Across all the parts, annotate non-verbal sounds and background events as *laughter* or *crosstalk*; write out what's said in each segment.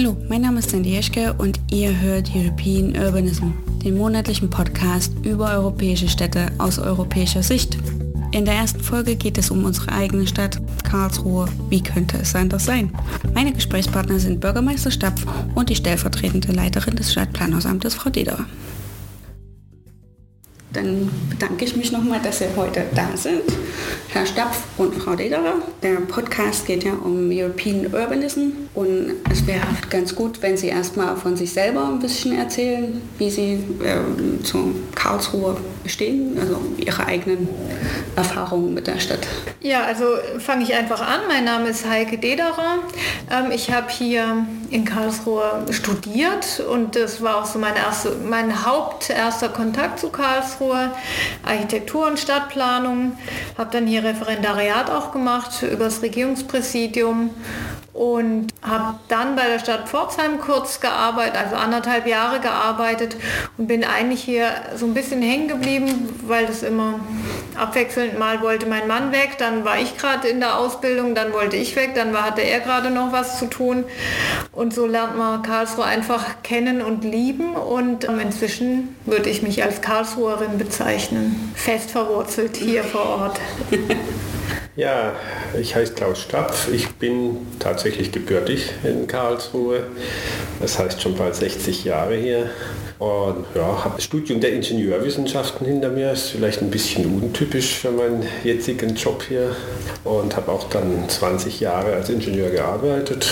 Hallo, mein Name ist Sandy Jeschke und ihr hört European Urbanism, den monatlichen Podcast über europäische Städte aus europäischer Sicht. In der ersten Folge geht es um unsere eigene Stadt, Karlsruhe. Wie könnte es anders sein? Meine Gesprächspartner sind Bürgermeister Stapf und die stellvertretende Leiterin des Stadtplanungsamtes, Frau Dederer. Dann bedanke ich mich nochmal, dass Sie heute da sind, Herr Stapf und Frau Lederer. Der Podcast geht ja um European Urbanism und es wäre ganz gut, wenn Sie erstmal von sich selber ein bisschen erzählen, wie Sie äh, zu Karlsruhe stehen, also Ihre eigenen Erfahrungen mit der Stadt. Ja, also fange ich einfach an. Mein Name ist Heike Dederer. Ähm, ich habe hier in Karlsruhe studiert und das war auch so mein, erste, mein haupterster Kontakt zu Karlsruhe, Architektur und Stadtplanung. Habe dann hier Referendariat auch gemacht über das Regierungspräsidium und habe dann bei der Stadt Pforzheim kurz gearbeitet, also anderthalb Jahre gearbeitet und bin eigentlich hier so ein bisschen hängen geblieben, weil das immer abwechselnd mal wollte mein Mann weg, dann war ich gerade in der Ausbildung, dann wollte ich weg, dann war, hatte er gerade noch was zu tun und so lernt man Karlsruhe einfach kennen und lieben und ähm, inzwischen würde ich mich als Karlsruherin bezeichnen, fest verwurzelt hier vor Ort. *laughs* Ja, ich heiße Klaus Stapf. Ich bin tatsächlich gebürtig in Karlsruhe. Das heißt schon bald 60 Jahre hier. Und ja, habe das Studium der Ingenieurwissenschaften hinter mir, ist vielleicht ein bisschen untypisch für meinen jetzigen Job hier. Und habe auch dann 20 Jahre als Ingenieur gearbeitet.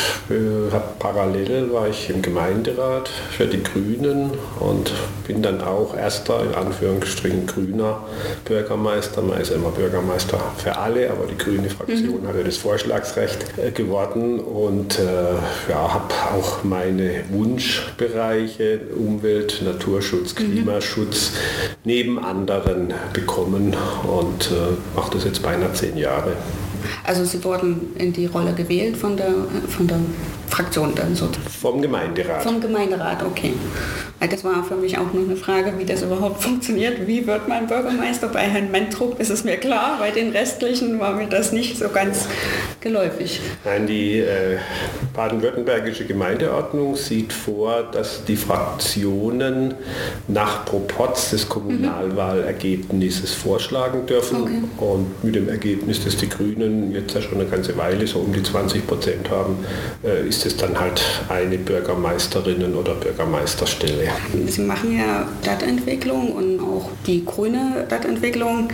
Hab parallel war ich im Gemeinderat für die Grünen und bin dann auch erster, in Anführungsstrichen, grüner Bürgermeister. Man ist immer Bürgermeister für alle, aber die grüne Fraktion mhm. hatte das Vorschlagsrecht äh, geworden und äh, ja, habe auch meine Wunschbereiche Umwelt, Naturschutz. Klimaschutz mhm. neben anderen bekommen und äh, mache das jetzt beinahe zehn Jahre. Also Sie wurden in die Rolle gewählt von der, von der Fraktion dann so? Vom Gemeinderat. Vom Gemeinderat, okay. Das war für mich auch noch eine Frage, wie das überhaupt *laughs* funktioniert. Wie wird man Bürgermeister? Bei Herrn Mentrup ist es mir klar, bei den restlichen war mir das nicht so ganz geläufig. Nein, die äh, baden-württembergische Gemeindeordnung sieht vor, dass die Fraktionen nach Proporz des Kommunalwahlergebnisses vorschlagen dürfen. Okay. Und mit dem Ergebnis, dass die Grünen jetzt ja schon eine ganze Weile so um die 20 Prozent haben, äh, ist es dann halt eine Bürgermeisterinnen- oder Bürgermeisterstelle. Sie machen ja Stadtentwicklung und auch die grüne Stadtentwicklung.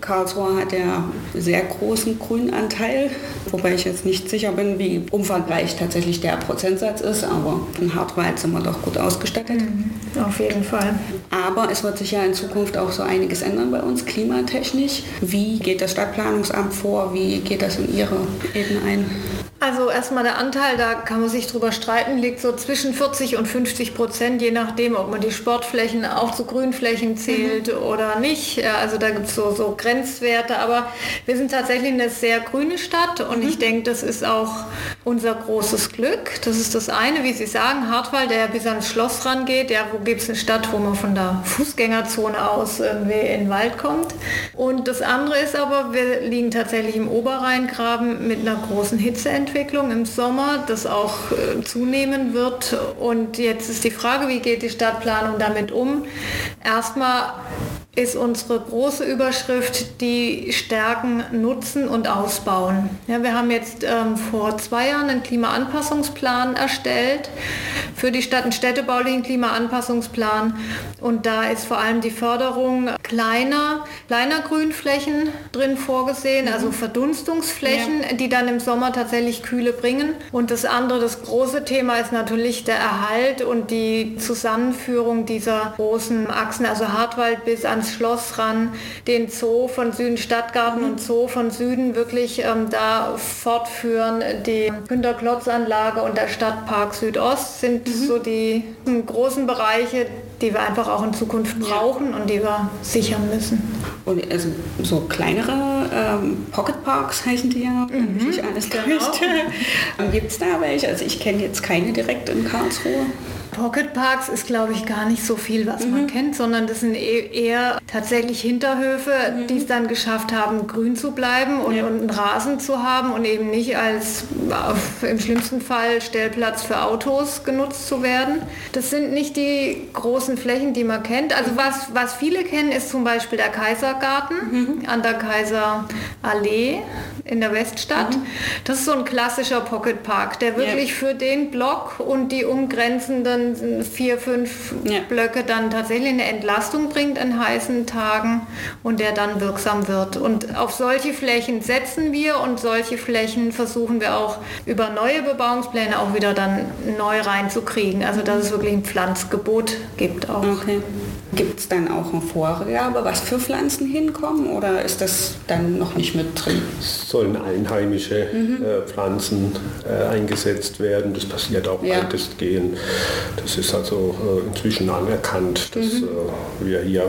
Karlsruhe hat ja sehr großen Grünanteil, wobei ich jetzt nicht sicher bin, wie umfangreich tatsächlich der Prozentsatz ist, aber in Hartwald sind wir doch gut ausgestattet. Mhm, auf jeden Fall. Aber es wird sich ja in Zukunft auch so einiges ändern bei uns klimatechnisch. Wie geht das Stadtplanungsamt vor? Wie geht das in Ihre Ebene ein? Also erstmal der Anteil, da kann man sich drüber streiten, liegt so zwischen 40 und 50 Prozent, je nachdem, ob man die Sportflächen auch zu Grünflächen zählt mhm. oder nicht. Also da gibt es so, so Grenzwerte, aber wir sind tatsächlich eine sehr grüne Stadt und mhm. ich denke, das ist auch unser großes Glück. Das ist das eine, wie Sie sagen, Hartwald, der bis ans Schloss rangeht. Ja, wo gibt es eine Stadt, wo man von der Fußgängerzone aus irgendwie in den Wald kommt? Und das andere ist aber, wir liegen tatsächlich im Oberrheingraben mit einer großen Hitzeentwicklung. Entwicklung im Sommer, das auch äh, zunehmen wird. Und jetzt ist die Frage, wie geht die Stadtplanung damit um? Erstmal ist unsere große Überschrift die Stärken nutzen und ausbauen. Ja, wir haben jetzt ähm, vor zwei Jahren einen Klimaanpassungsplan erstellt für die Stadt, einen städtebaulichen Klimaanpassungsplan und da ist vor allem die Förderung kleiner, kleiner Grünflächen drin vorgesehen, also mhm. Verdunstungsflächen, ja. die dann im Sommer tatsächlich Kühle bringen. Und das andere, das große Thema ist natürlich der Erhalt und die Zusammenführung dieser großen Achsen, also Hartwald bis an ans Schloss ran, den Zoo von Süden, Stadtgarten und Zoo von Süden wirklich ähm, da fortführen. Die Günter-Klotz-Anlage und der Stadtpark Südost sind mhm. so die großen Bereiche, die wir einfach auch in Zukunft brauchen und die wir sichern müssen. Und also so kleinere ähm, Pocket Parks heißen die ja, mhm. ich alles genau. *laughs* Gibt es da welche? Also ich kenne jetzt keine direkt in Karlsruhe. Pocket Parks ist, glaube ich, gar nicht so viel, was mhm. man kennt, sondern das sind e-, eher tatsächlich Hinterhöfe, mhm. die es dann geschafft haben, grün zu bleiben und, ja. und, einen Rasen zu haben und eben nicht als auf, im schlimmsten Fall Stellplatz für Autos genutzt zu werden. Das sind nicht die großen Flächen, die man kennt. Also was, was viele kennen, ist zum Beispiel der Kaisergarten mhm. an der Kaiserallee in der Weststadt. Mhm. Das ist so ein klassischer Pocket Park, der wirklich ja. für den Block und die umgrenzenden vier, fünf ja. Blöcke dann tatsächlich eine Entlastung bringt in heißen Tagen und der dann wirksam wird. Und auf solche Flächen setzen wir und solche Flächen versuchen wir auch über neue Bebauungspläne auch wieder dann neu reinzukriegen. Also dass es wirklich ein Pflanzgebot gibt auch. Okay. Gibt es dann auch eine Vorgabe, was für Pflanzen hinkommen oder ist das dann noch nicht mit drin? sollen einheimische mhm. äh, Pflanzen äh, eingesetzt werden. Das passiert auch ja. weitestgehend. Das ist also äh, inzwischen anerkannt, dass mhm. Äh, wir hier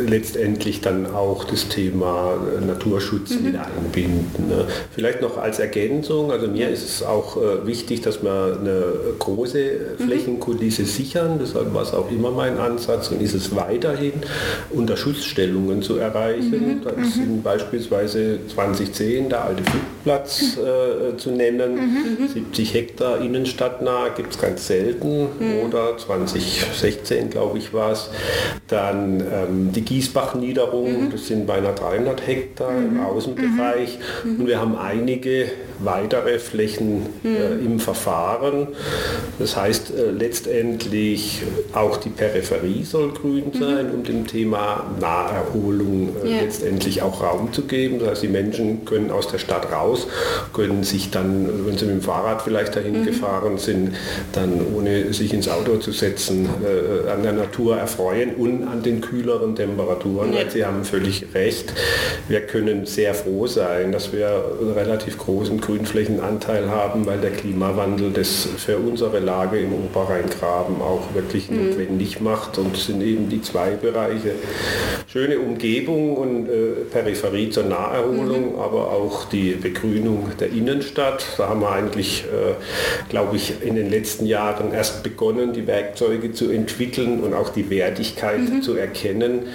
letztendlich dann auch das Thema äh, Naturschutz mhm. mit einbinden. Ne? Vielleicht noch als Ergänzung, also mir ist es auch äh, wichtig, dass wir eine große mhm. Flächenkulisse sichern. Deshalb war es auch immer mein Ansatz und ist es weiterhin, unter Schutzstellungen zu erreichen. Mhm. Das mhm. sind beispielsweise 2010 der alte Flugplatz äh, zu nennen. Mhm. 70 Hektar innenstadtnah gibt es ganz selten mhm. oder 2016 glaube ich war es. Dann ähm, die Gießbach-Niederung, mhm. das sind beinahe 300 Hektar im mhm. Außenbereich mhm. und wir haben einige weitere Flächen äh, im Verfahren. Das heißt äh, letztendlich auch die Peripherie soll grün sein, um dem Thema Naherholung äh, ja. letztendlich auch Raum zu geben. Das heißt, die Menschen können aus der Stadt raus, können sich dann, wenn sie mit dem Fahrrad vielleicht dahin mhm. gefahren sind, dann ohne sich ins Auto zu setzen, äh, an der Natur erfreuen und an den kühleren Temperaturen. Weil Sie haben völlig recht. Wir können sehr froh sein, dass wir einen relativ großen Grünflächenanteil haben, weil der Klimawandel das für unsere Lage im Oberrheingraben auch wirklich mhm. notwendig macht. Und sind eben die zwei Bereiche. Schöne Umgebung und äh, Peripherie zur Naherholung, mhm. aber auch die Begrünung der Innenstadt. Da haben wir eigentlich, äh, glaube ich, in den letzten Jahren erst begonnen, die Werkzeuge zu entwickeln und auch die Wertigkeit mhm. zu erkennen.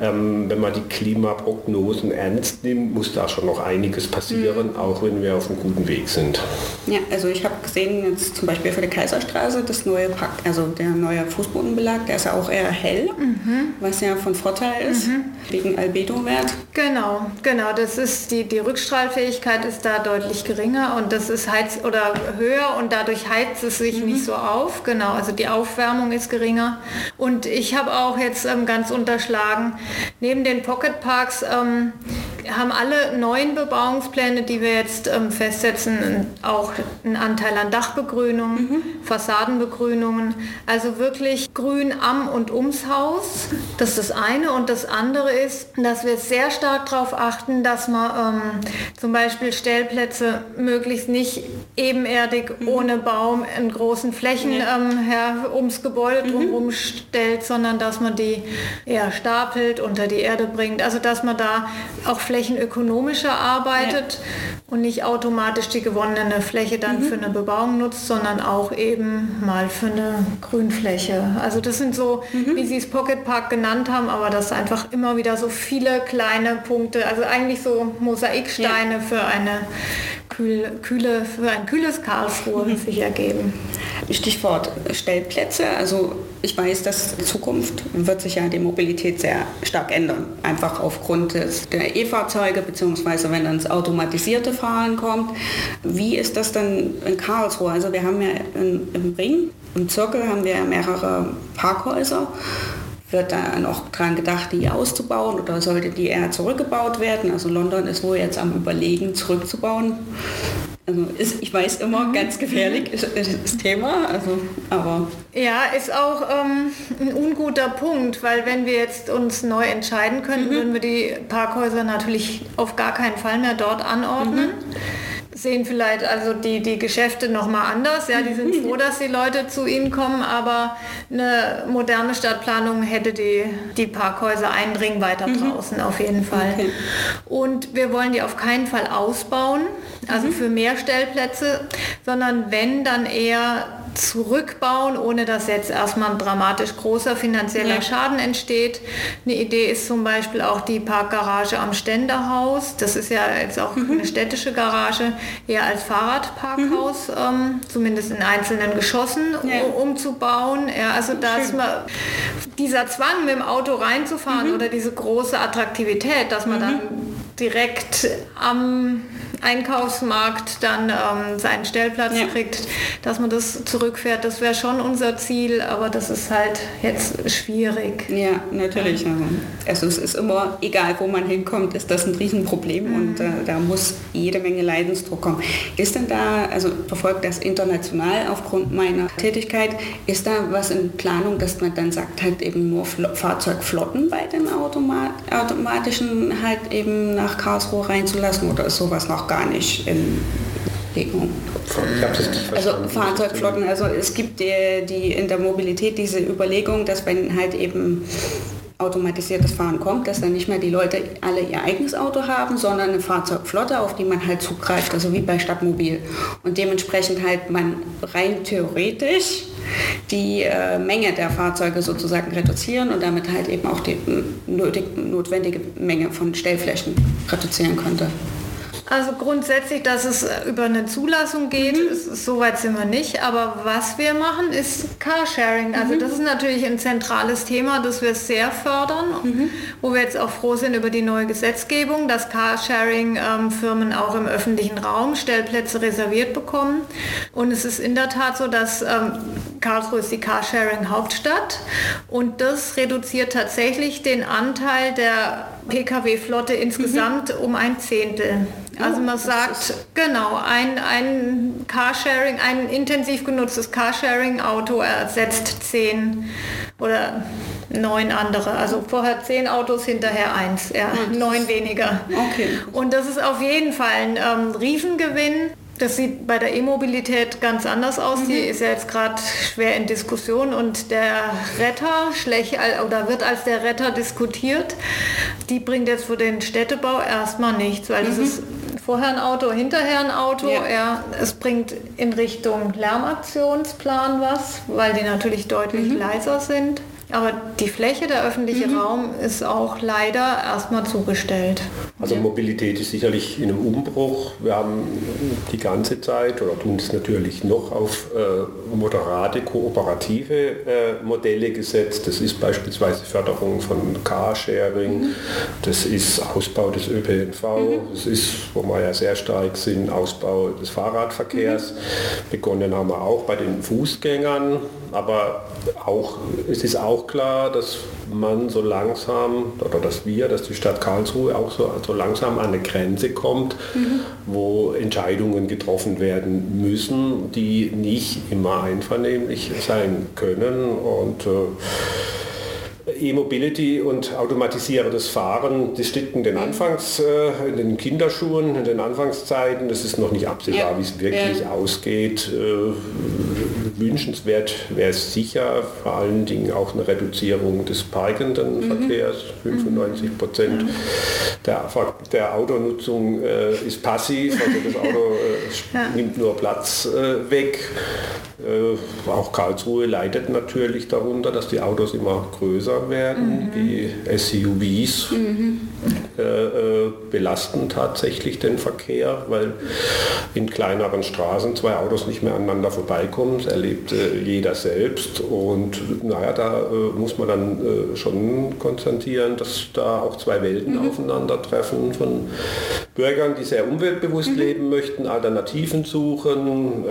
Ähm, wenn man die Klimaprognosen ernst nimmt, muss da schon noch einiges passieren, mhm. auch wenn wir auf einem guten Weg sind. Ja, also ich habe gesehen, jetzt zum Beispiel für die Kaiserstraße, das neue Park, also der neue Fußbodenbelag, der ist ja auch eher hell, mhm. was ja von Vorteil ist, mhm. wegen Albedo-Wert. Genau, genau, das ist die, die Rückstrahlfähigkeit ist da deutlich geringer und das ist heiz oder höher und dadurch heizt es sich mhm. nicht so auf. Genau, also die Aufwärmung ist geringer. Und ich habe auch jetzt ähm, ganz unterschlagen, neben den Pocket Parks ähm, haben alle neuen Bebauungspläne, die wir jetzt ähm, festsetzen, auch einen Anteil an Dachbegrünung, mhm. Fassadenbegrünungen. Also wirklich grün am und ums Haus. Das ist das eine. Und das andere ist, dass wir sehr stark darauf achten, dass man ähm, zum Beispiel Stellplätze möglichst nicht ebenerdig mhm. ohne Baum in großen Flächen ja. ähm, her, ums Gebäude mhm. drumherum mhm. stellt, sondern dass man die eher stapelt, unter die Erde bringt. Also dass man da auch Flächen flächenökonomischer arbeitet ja. und nicht automatisch die gewonnene Fläche dann mhm. für eine Bebauung nutzt, sondern auch eben mal für eine Grünfläche. Also das sind so, mhm. wie Sie es Pocket Park genannt haben, aber das einfach immer wieder so viele kleine Punkte, also eigentlich so Mosaiksteine ja. für eine kühl, kühle, für ein kühles Karlsruhe *laughs* sich ergeben. Stichwort Stellplätze. Also ich weiß, dass in Zukunft wird sich ja die Mobilität sehr stark ändern. Einfach aufgrund des, der E-Fahrzeuge beziehungsweise wenn dann das automatisierte Fahren kommt. Wie ist das dann in Karlsruhe? Also wir haben ja in, im Ring, im Zirkel haben wir mehrere Parkhäuser wird da noch dran gedacht, die auszubauen oder sollte die eher zurückgebaut werden? Also London ist wohl jetzt am Überlegen, zurückzubauen. Also ist, ich weiß immer, mhm. ganz gefährlich ist, ist, das Thema, also, aber... Ja, ist auch ähm, ein unguter Punkt, weil wenn wir jetzt uns neu entscheiden könnten, mhm. würden wir die Parkhäuser natürlich auf gar keinen Fall mehr dort anordnen. Mhm sehen vielleicht also die, die Geschäfte noch mal anders. Ja, die sind froh, dass die Leute zu ihnen kommen, aber eine moderne Stadtplanung hätte die, die Parkhäuser einen Ring weiter mhm. draußen auf jeden Fall. Okay. Und wir wollen die auf keinen Fall ausbauen, also mhm. für mehr Stellplätze, sondern wenn dann eher zurückbauen, ohne dass jetzt erstmal ein dramatisch großer finanzieller ja. Schaden entsteht. Eine Idee ist zum Beispiel auch die Parkgarage am Ständerhaus. Das ist ja jetzt auch mhm. eine städtische Garage, eher als Fahrradparkhaus, mhm. ähm, zumindest in einzelnen Geschossen ja. umzubauen. Ja, also dass man dieser Zwang mit dem Auto reinzufahren mhm. oder diese große Attraktivität, dass man mhm. dann direkt am Einkaufsmarkt dann ähm, seinen Stellplatz ja. kriegt, dass man das zurückfährt. Das wäre schon unser Ziel, aber das ist halt jetzt schwierig. Ja, natürlich. Also es ist immer, egal wo man hinkommt, ist das ein Riesenproblem mhm. und äh, da muss jede Menge Leidensdruck kommen. Ist denn da, also verfolgt das international aufgrund meiner Tätigkeit, ist da was in Planung, dass man dann sagt, halt eben nur Fl Fahrzeugflotten bei den Automat automatischen halt eben nach Karlsruhe reinzulassen oder ist sowas noch gar nicht in Bewegung. Also Fahrzeugflotten, also es gibt die, die in der Mobilität diese Überlegung, dass wenn halt eben automatisiertes Fahren kommt, dass dann nicht mehr die Leute alle ihr eigenes Auto haben, sondern eine Fahrzeugflotte, auf die man halt zugreift, also wie bei Stadtmobil. Und dementsprechend halt man rein theoretisch die äh, Menge der Fahrzeuge sozusagen reduzieren und damit halt eben auch die nötig, notwendige Menge von Stellflächen reduzieren könnte. Also grundsätzlich, dass es über eine Zulassung geht, mhm. ist, so weit sind wir nicht. Aber was wir machen, ist Carsharing. Also mhm. das ist natürlich ein zentrales Thema, das wir sehr fördern, mhm. wo wir jetzt auch froh sind über die neue Gesetzgebung, dass Carsharing-Firmen ähm, auch im öffentlichen Raum Stellplätze reserviert bekommen. Und es ist in der Tat so, dass ähm, Karlsruhe ist die Carsharing-Hauptstadt und das reduziert tatsächlich den Anteil der Pkw-Flotte insgesamt mhm. um ein Zehntel. Also man sagt, genau, ein, ein Carsharing, ein intensiv genutztes Carsharing-Auto ersetzt zehn oder neun andere. Also vorher zehn Autos, hinterher eins, ja, neun weniger. Okay. Und das ist auf jeden Fall ein ähm, Riesengewinn. Das sieht bei der E-Mobilität ganz anders aus. Mhm. Die ist ja jetzt gerade schwer in Diskussion und der Retter schlecht oder wird als der Retter diskutiert. Die bringt jetzt für den Städtebau erstmal nichts, weil mhm. das ist vorher ein Auto, hinterher ein Auto. Ja. ja. es bringt in Richtung Lärmaktionsplan was, weil die natürlich deutlich mhm. leiser sind. Aber die Fläche, der öffentliche mhm. Raum ist auch leider erstmal zugestellt. Also Mobilität ist sicherlich in einem Umbruch. Wir haben die ganze Zeit oder tun es natürlich noch auf äh, moderate, kooperative äh, Modelle gesetzt. Das ist beispielsweise Förderung von Carsharing, mhm. das ist Ausbau des ÖPNV, mhm. das ist, wo wir ja sehr stark sind, Ausbau des Fahrradverkehrs. Mhm. Begonnen haben wir auch bei den Fußgängern, aber auch, es ist auch klar, dass man so langsam, oder dass wir, dass die Stadt Karlsruhe auch so, so langsam an eine Grenze kommt, mhm. wo Entscheidungen getroffen werden müssen, die nicht immer einvernehmlich sein können. Und äh, E-Mobility und automatisierendes Fahren, das steht in den mhm. Anfangs, äh, in den Kinderschuhen, in den Anfangszeiten. Das ist noch nicht absehbar, ja. wie es wirklich ja. ausgeht. Wünschenswert wäre es sicher, vor allen Dingen auch eine Reduzierung des parkenden mhm. Verkehrs. 95 Prozent mhm. der, der Autonutzung äh, ist passiv, also das Auto äh, ja. nimmt nur Platz äh, weg. Äh, auch Karlsruhe leidet natürlich darunter, dass die Autos immer größer werden. Mhm. Die SUVs mhm. äh, äh, belasten tatsächlich den Verkehr, weil in kleineren Straßen zwei Autos nicht mehr aneinander vorbeikommen. Das erlebt äh, jeder selbst. Und naja, da äh, muss man dann äh, schon konstatieren, dass da auch zwei Welten mhm. aufeinandertreffen von Bürgern, die sehr umweltbewusst mhm. leben möchten, Alternativen suchen,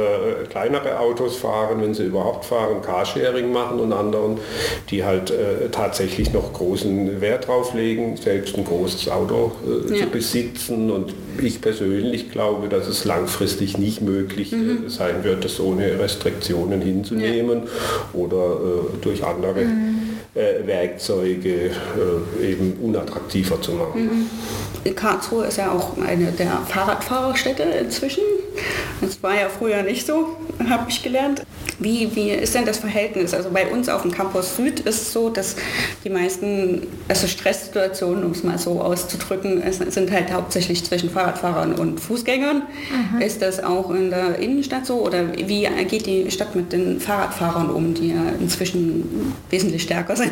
kleinere Autos fahren, wenn sie überhaupt fahren, Carsharing machen und anderen, die halt äh, tatsächlich noch großen Wert drauf legen, selbst ein großes Auto äh, ja. zu besitzen. Und ich persönlich glaube, dass es langfristig nicht möglich mhm. sein wird, das ohne Restriktionen hinzunehmen ja. oder äh, durch andere mhm. Äh, Werkzeuge äh, eben unattraktiver zu machen. Mhm. Karlsruhe ist ja auch eine der Fahrradfahrerstädte inzwischen. Das war ja früher nicht so, habe ich gelernt. Wie, wie ist denn das Verhältnis? Also bei uns auf dem Campus Süd ist es so, dass die meisten also Stresssituationen, um es mal so auszudrücken, sind halt hauptsächlich zwischen Fahrradfahrern und Fußgängern. Mhm. Ist das auch in der Innenstadt so oder wie geht die Stadt mit den Fahrradfahrern um, die ja inzwischen wesentlich stärker sind?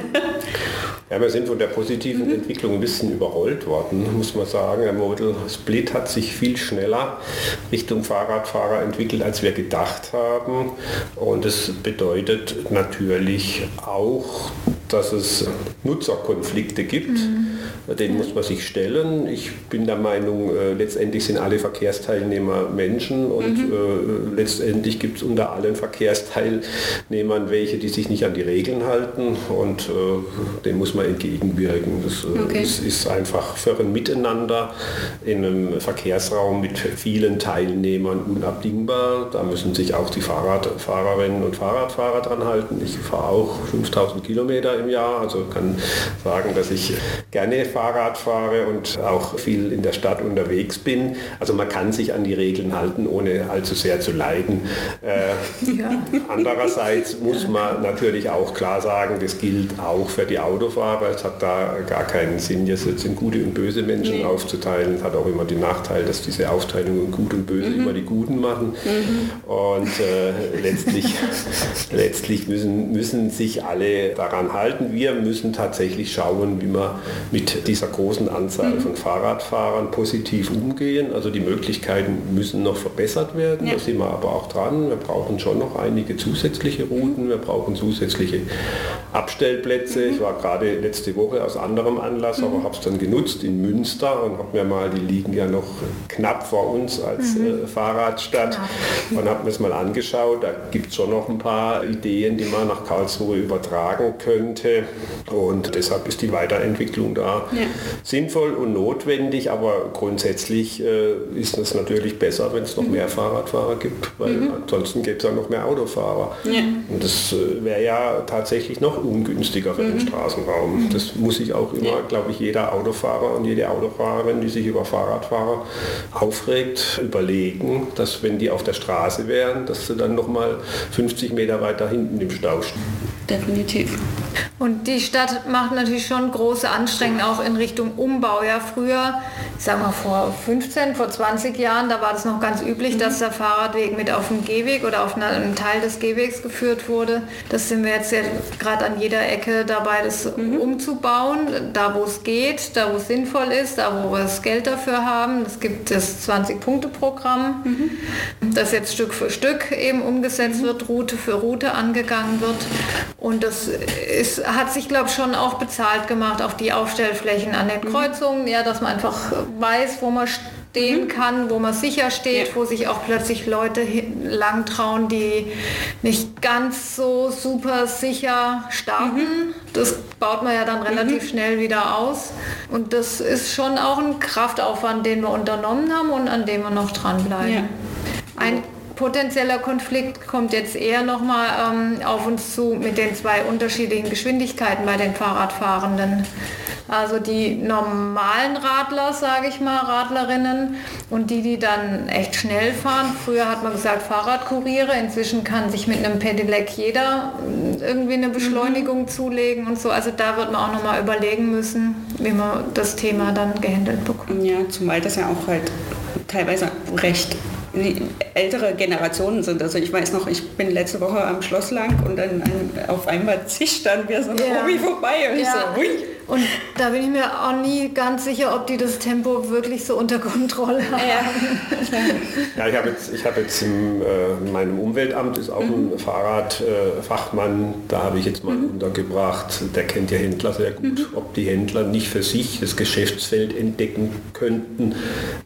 Ja, wir sind von der positiven mhm. Entwicklung ein bisschen überrollt worden, muss man sagen. Der Model Split hat sich viel schneller Richtung Fahrradfahrer entwickelt, als wir gedacht haben. Und es bedeutet natürlich auch, dass es Nutzerkonflikte gibt. Mhm. Den muss man sich stellen. Ich bin der Meinung, äh, letztendlich sind alle Verkehrsteilnehmer Menschen und mhm. äh, letztendlich gibt es unter allen Verkehrsteilnehmern welche, die sich nicht an die Regeln halten und äh, dem muss man entgegenwirken. Das äh, okay. ist, ist, einfach für ein Miteinander in einem Verkehrsraum mit vielen Teilnehmern unabdingbar. Da müssen sich auch die Fahrradfahrerinnen und Fahrradfahrer dran halten. Ich fahre auch 5000 Kilometer im Jahr, also kann sagen, dass ich gerne Fahrrad fahre und auch viel in der Stadt unterwegs bin. Also man kann sich an die Regeln halten, ohne allzu sehr zu leiden. Äh, ja. *laughs* Andererseits muss man natürlich auch klar sagen, das gilt auch für die Autofahrer. Es hat da gar keinen Sinn, jetzt in gute und böse Menschen nee. aufzuteilen. Es hat auch immer den Nachteil, dass diese Aufteilungen gut und böse mhm. immer die Guten machen. Mhm. Und äh, letztlich, *laughs* letztlich müssen, müssen sich alle daran halten. Wir müssen tatsächlich schauen, wie man mit dieser großen Anzahl mhm. von Fahrradfahrern positiv umgehen. Also die Möglichkeiten müssen noch verbessert werden. Ja. Da sind wir aber auch dran. Wir brauchen schon noch einige zusätzliche Routen. Wir brauchen zusätzliche Abstellplätze. Mhm. Ich war gerade letzte Woche aus anderem Anlass, mhm. aber habe es dann genutzt in Münster und habe mir mal, die liegen ja noch knapp vor uns als mhm. äh, Fahrradstadt ja. und habe mir es mal angeschaut. Da gibt es schon noch ein paar Ideen, die man nach Karlsruhe übertragen könnte. Und deshalb ist die Weiterentwicklung da ja. sinnvoll und notwendig, aber grundsätzlich äh, ist es natürlich besser, wenn es noch mhm. mehr Fahrradfahrer gibt, weil mhm. ansonsten gibt es ja noch mehr Autofahrer. Ja. Und das äh, wäre ja tatsächlich noch ungünstiger für mhm. den Straßenraum. Mhm. Das muss sich auch immer, ja. glaube ich, jeder Autofahrer und jede Autofahrerin, die sich über Fahrradfahrer aufregt, überlegen, dass wenn die auf der Straße wären, dass sie dann noch mal 50 Meter weiter hinten im Stau stehen. Definitiv. Und die Stadt macht natürlich schon große Anstrengungen auch in Richtung Umbau. Ja, früher, ich sag mal vor 15, vor 20 Jahren, da war das noch ganz üblich, mhm. dass der Fahrradweg mit auf dem Gehweg oder auf einem Teil des Gehwegs geführt wurde. Das sind wir jetzt ja gerade an jeder Ecke dabei, das mhm. umzubauen, da wo es geht, da wo es sinnvoll ist, da wo wir das Geld dafür haben. Es gibt das 20-Punkte-Programm, mhm. das jetzt Stück für Stück eben umgesetzt mhm. wird, Route für Route angegangen wird. Und das ist, hat sich, glaube ich, schon auch bezahlt gemacht, auch die Aufstellflächen an den mhm. Kreuzungen, ja, dass man einfach weiß, wo man stehen mhm. kann, wo man sicher steht, ja. wo sich auch plötzlich Leute lang trauen, die nicht ganz so super sicher starten. Mhm. Das baut man ja dann relativ mhm. schnell wieder aus. Und das ist schon auch ein Kraftaufwand, den wir unternommen haben und an dem wir noch dranbleiben. Ja. Ein potenzieller Konflikt kommt jetzt eher nochmal ähm, auf uns zu mit den zwei unterschiedlichen Geschwindigkeiten bei den Fahrradfahrenden. Also die normalen Radler, sage ich mal, Radlerinnen und die, die dann echt schnell fahren. Früher hat man gesagt Fahrradkuriere, inzwischen kann sich mit einem Pedelec jeder irgendwie eine Beschleunigung mhm. zulegen und so. Also da wird man auch nochmal überlegen müssen, wie man das Thema dann gehandelt bekommt. Ja, zumal das ja auch halt teilweise recht ältere Generationen sind. Also ich weiß noch, ich bin letzte Woche am Schloss lang und dann auf einmal zischt dann wieder so ein ja. Obi vorbei und ja. ich so, hui. Und da bin ich mir auch nie ganz sicher, ob die das Tempo wirklich so unter Kontrolle haben. Ja, ja ich habe jetzt, ich hab jetzt im, äh, in meinem Umweltamt ist auch mhm. ein Fahrradfachmann, äh, da habe ich jetzt mal mhm. untergebracht, der kennt ja Händler sehr gut, mhm. ob die Händler nicht für sich das Geschäftsfeld entdecken könnten,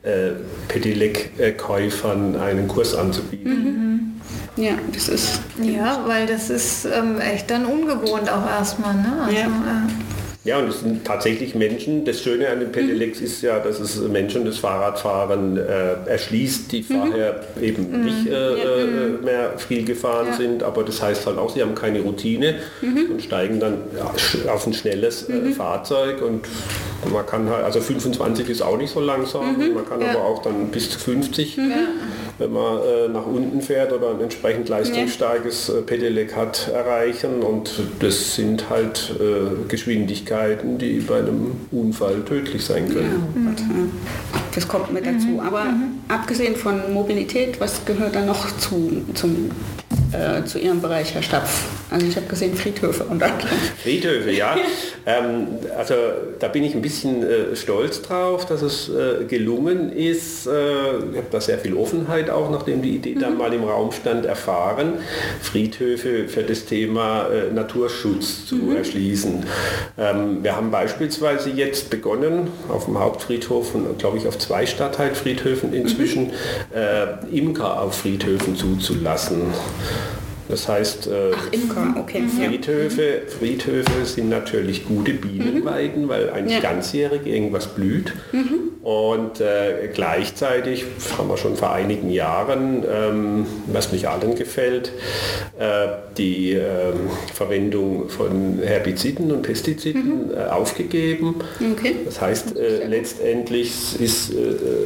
äh, Pedelec-Käufern einen Kurs anzubieten. Mhm. Ja, das ist. Ja, weil das ist ähm, echt dann ungewohnt auch erstmal. Ne? Also, ja. Ja, und es sind tatsächlich Menschen. Das Schöne an den Pedelecs mhm. ist ja, dass es Menschen das Fahrradfahren äh, erschließt, die mhm. vorher eben mhm. nicht äh, äh, mehr viel gefahren ja. sind. Aber das heißt halt auch, sie haben keine Routine mhm. und steigen dann ja, auf ein schnelles äh, mhm. Fahrzeug und Man kann halt, also 25 ist auch nicht so langsam, mhm. man kann ja. aber auch dann bis zu 50, mhm. Wenn man äh, nach unten fährt oder ein entsprechend leistungsstarkes äh, Pedelec hat, erreichen. Und das sind halt äh, Geschwindigkeiten, die bei einem Unfall tödlich sein können. Ja, das kommt mit dazu. Mhm. Aber mhm. abgesehen von Mobilität, was gehört da noch zu, zum äh, zu Ihrem Bereich, Herr Stapf? Also ich habe gesehen Friedhöfe und Friedhöfe, ja. *laughs* ähm, also da bin ich ein bisschen äh, stolz drauf, dass es äh, gelungen ist. Äh, ich habe da sehr viel Offenheit auch, nachdem die Idee mhm. dann mal im Raum stand, erfahren, Friedhöfe für das Thema äh, Naturschutz zu mhm. erschließen. Ähm, wir haben beispielsweise jetzt begonnen, auf dem Hauptfriedhof und glaube ich auf zwei Stadtteilfriedhöfen inzwischen, mhm. Imker auf Friedhöfen zuzulassen. Das heißt, äh, Ach, Imker, okay. Friedhöfe, Friedhöfe sind natürlich gute Bienenweiden, mhm. weil eigentlich ja. ganzjährig irgendwas blüht. Mhm. Und äh, gleichzeitig haben wir schon vor einigen Jahren, ähm, was mich allen gefällt, äh, die äh, Verwendung von Herbiziden und Pestiziden mhm. Äh, aufgegeben. Okay. Das heißt, äh, letztendlich ist äh,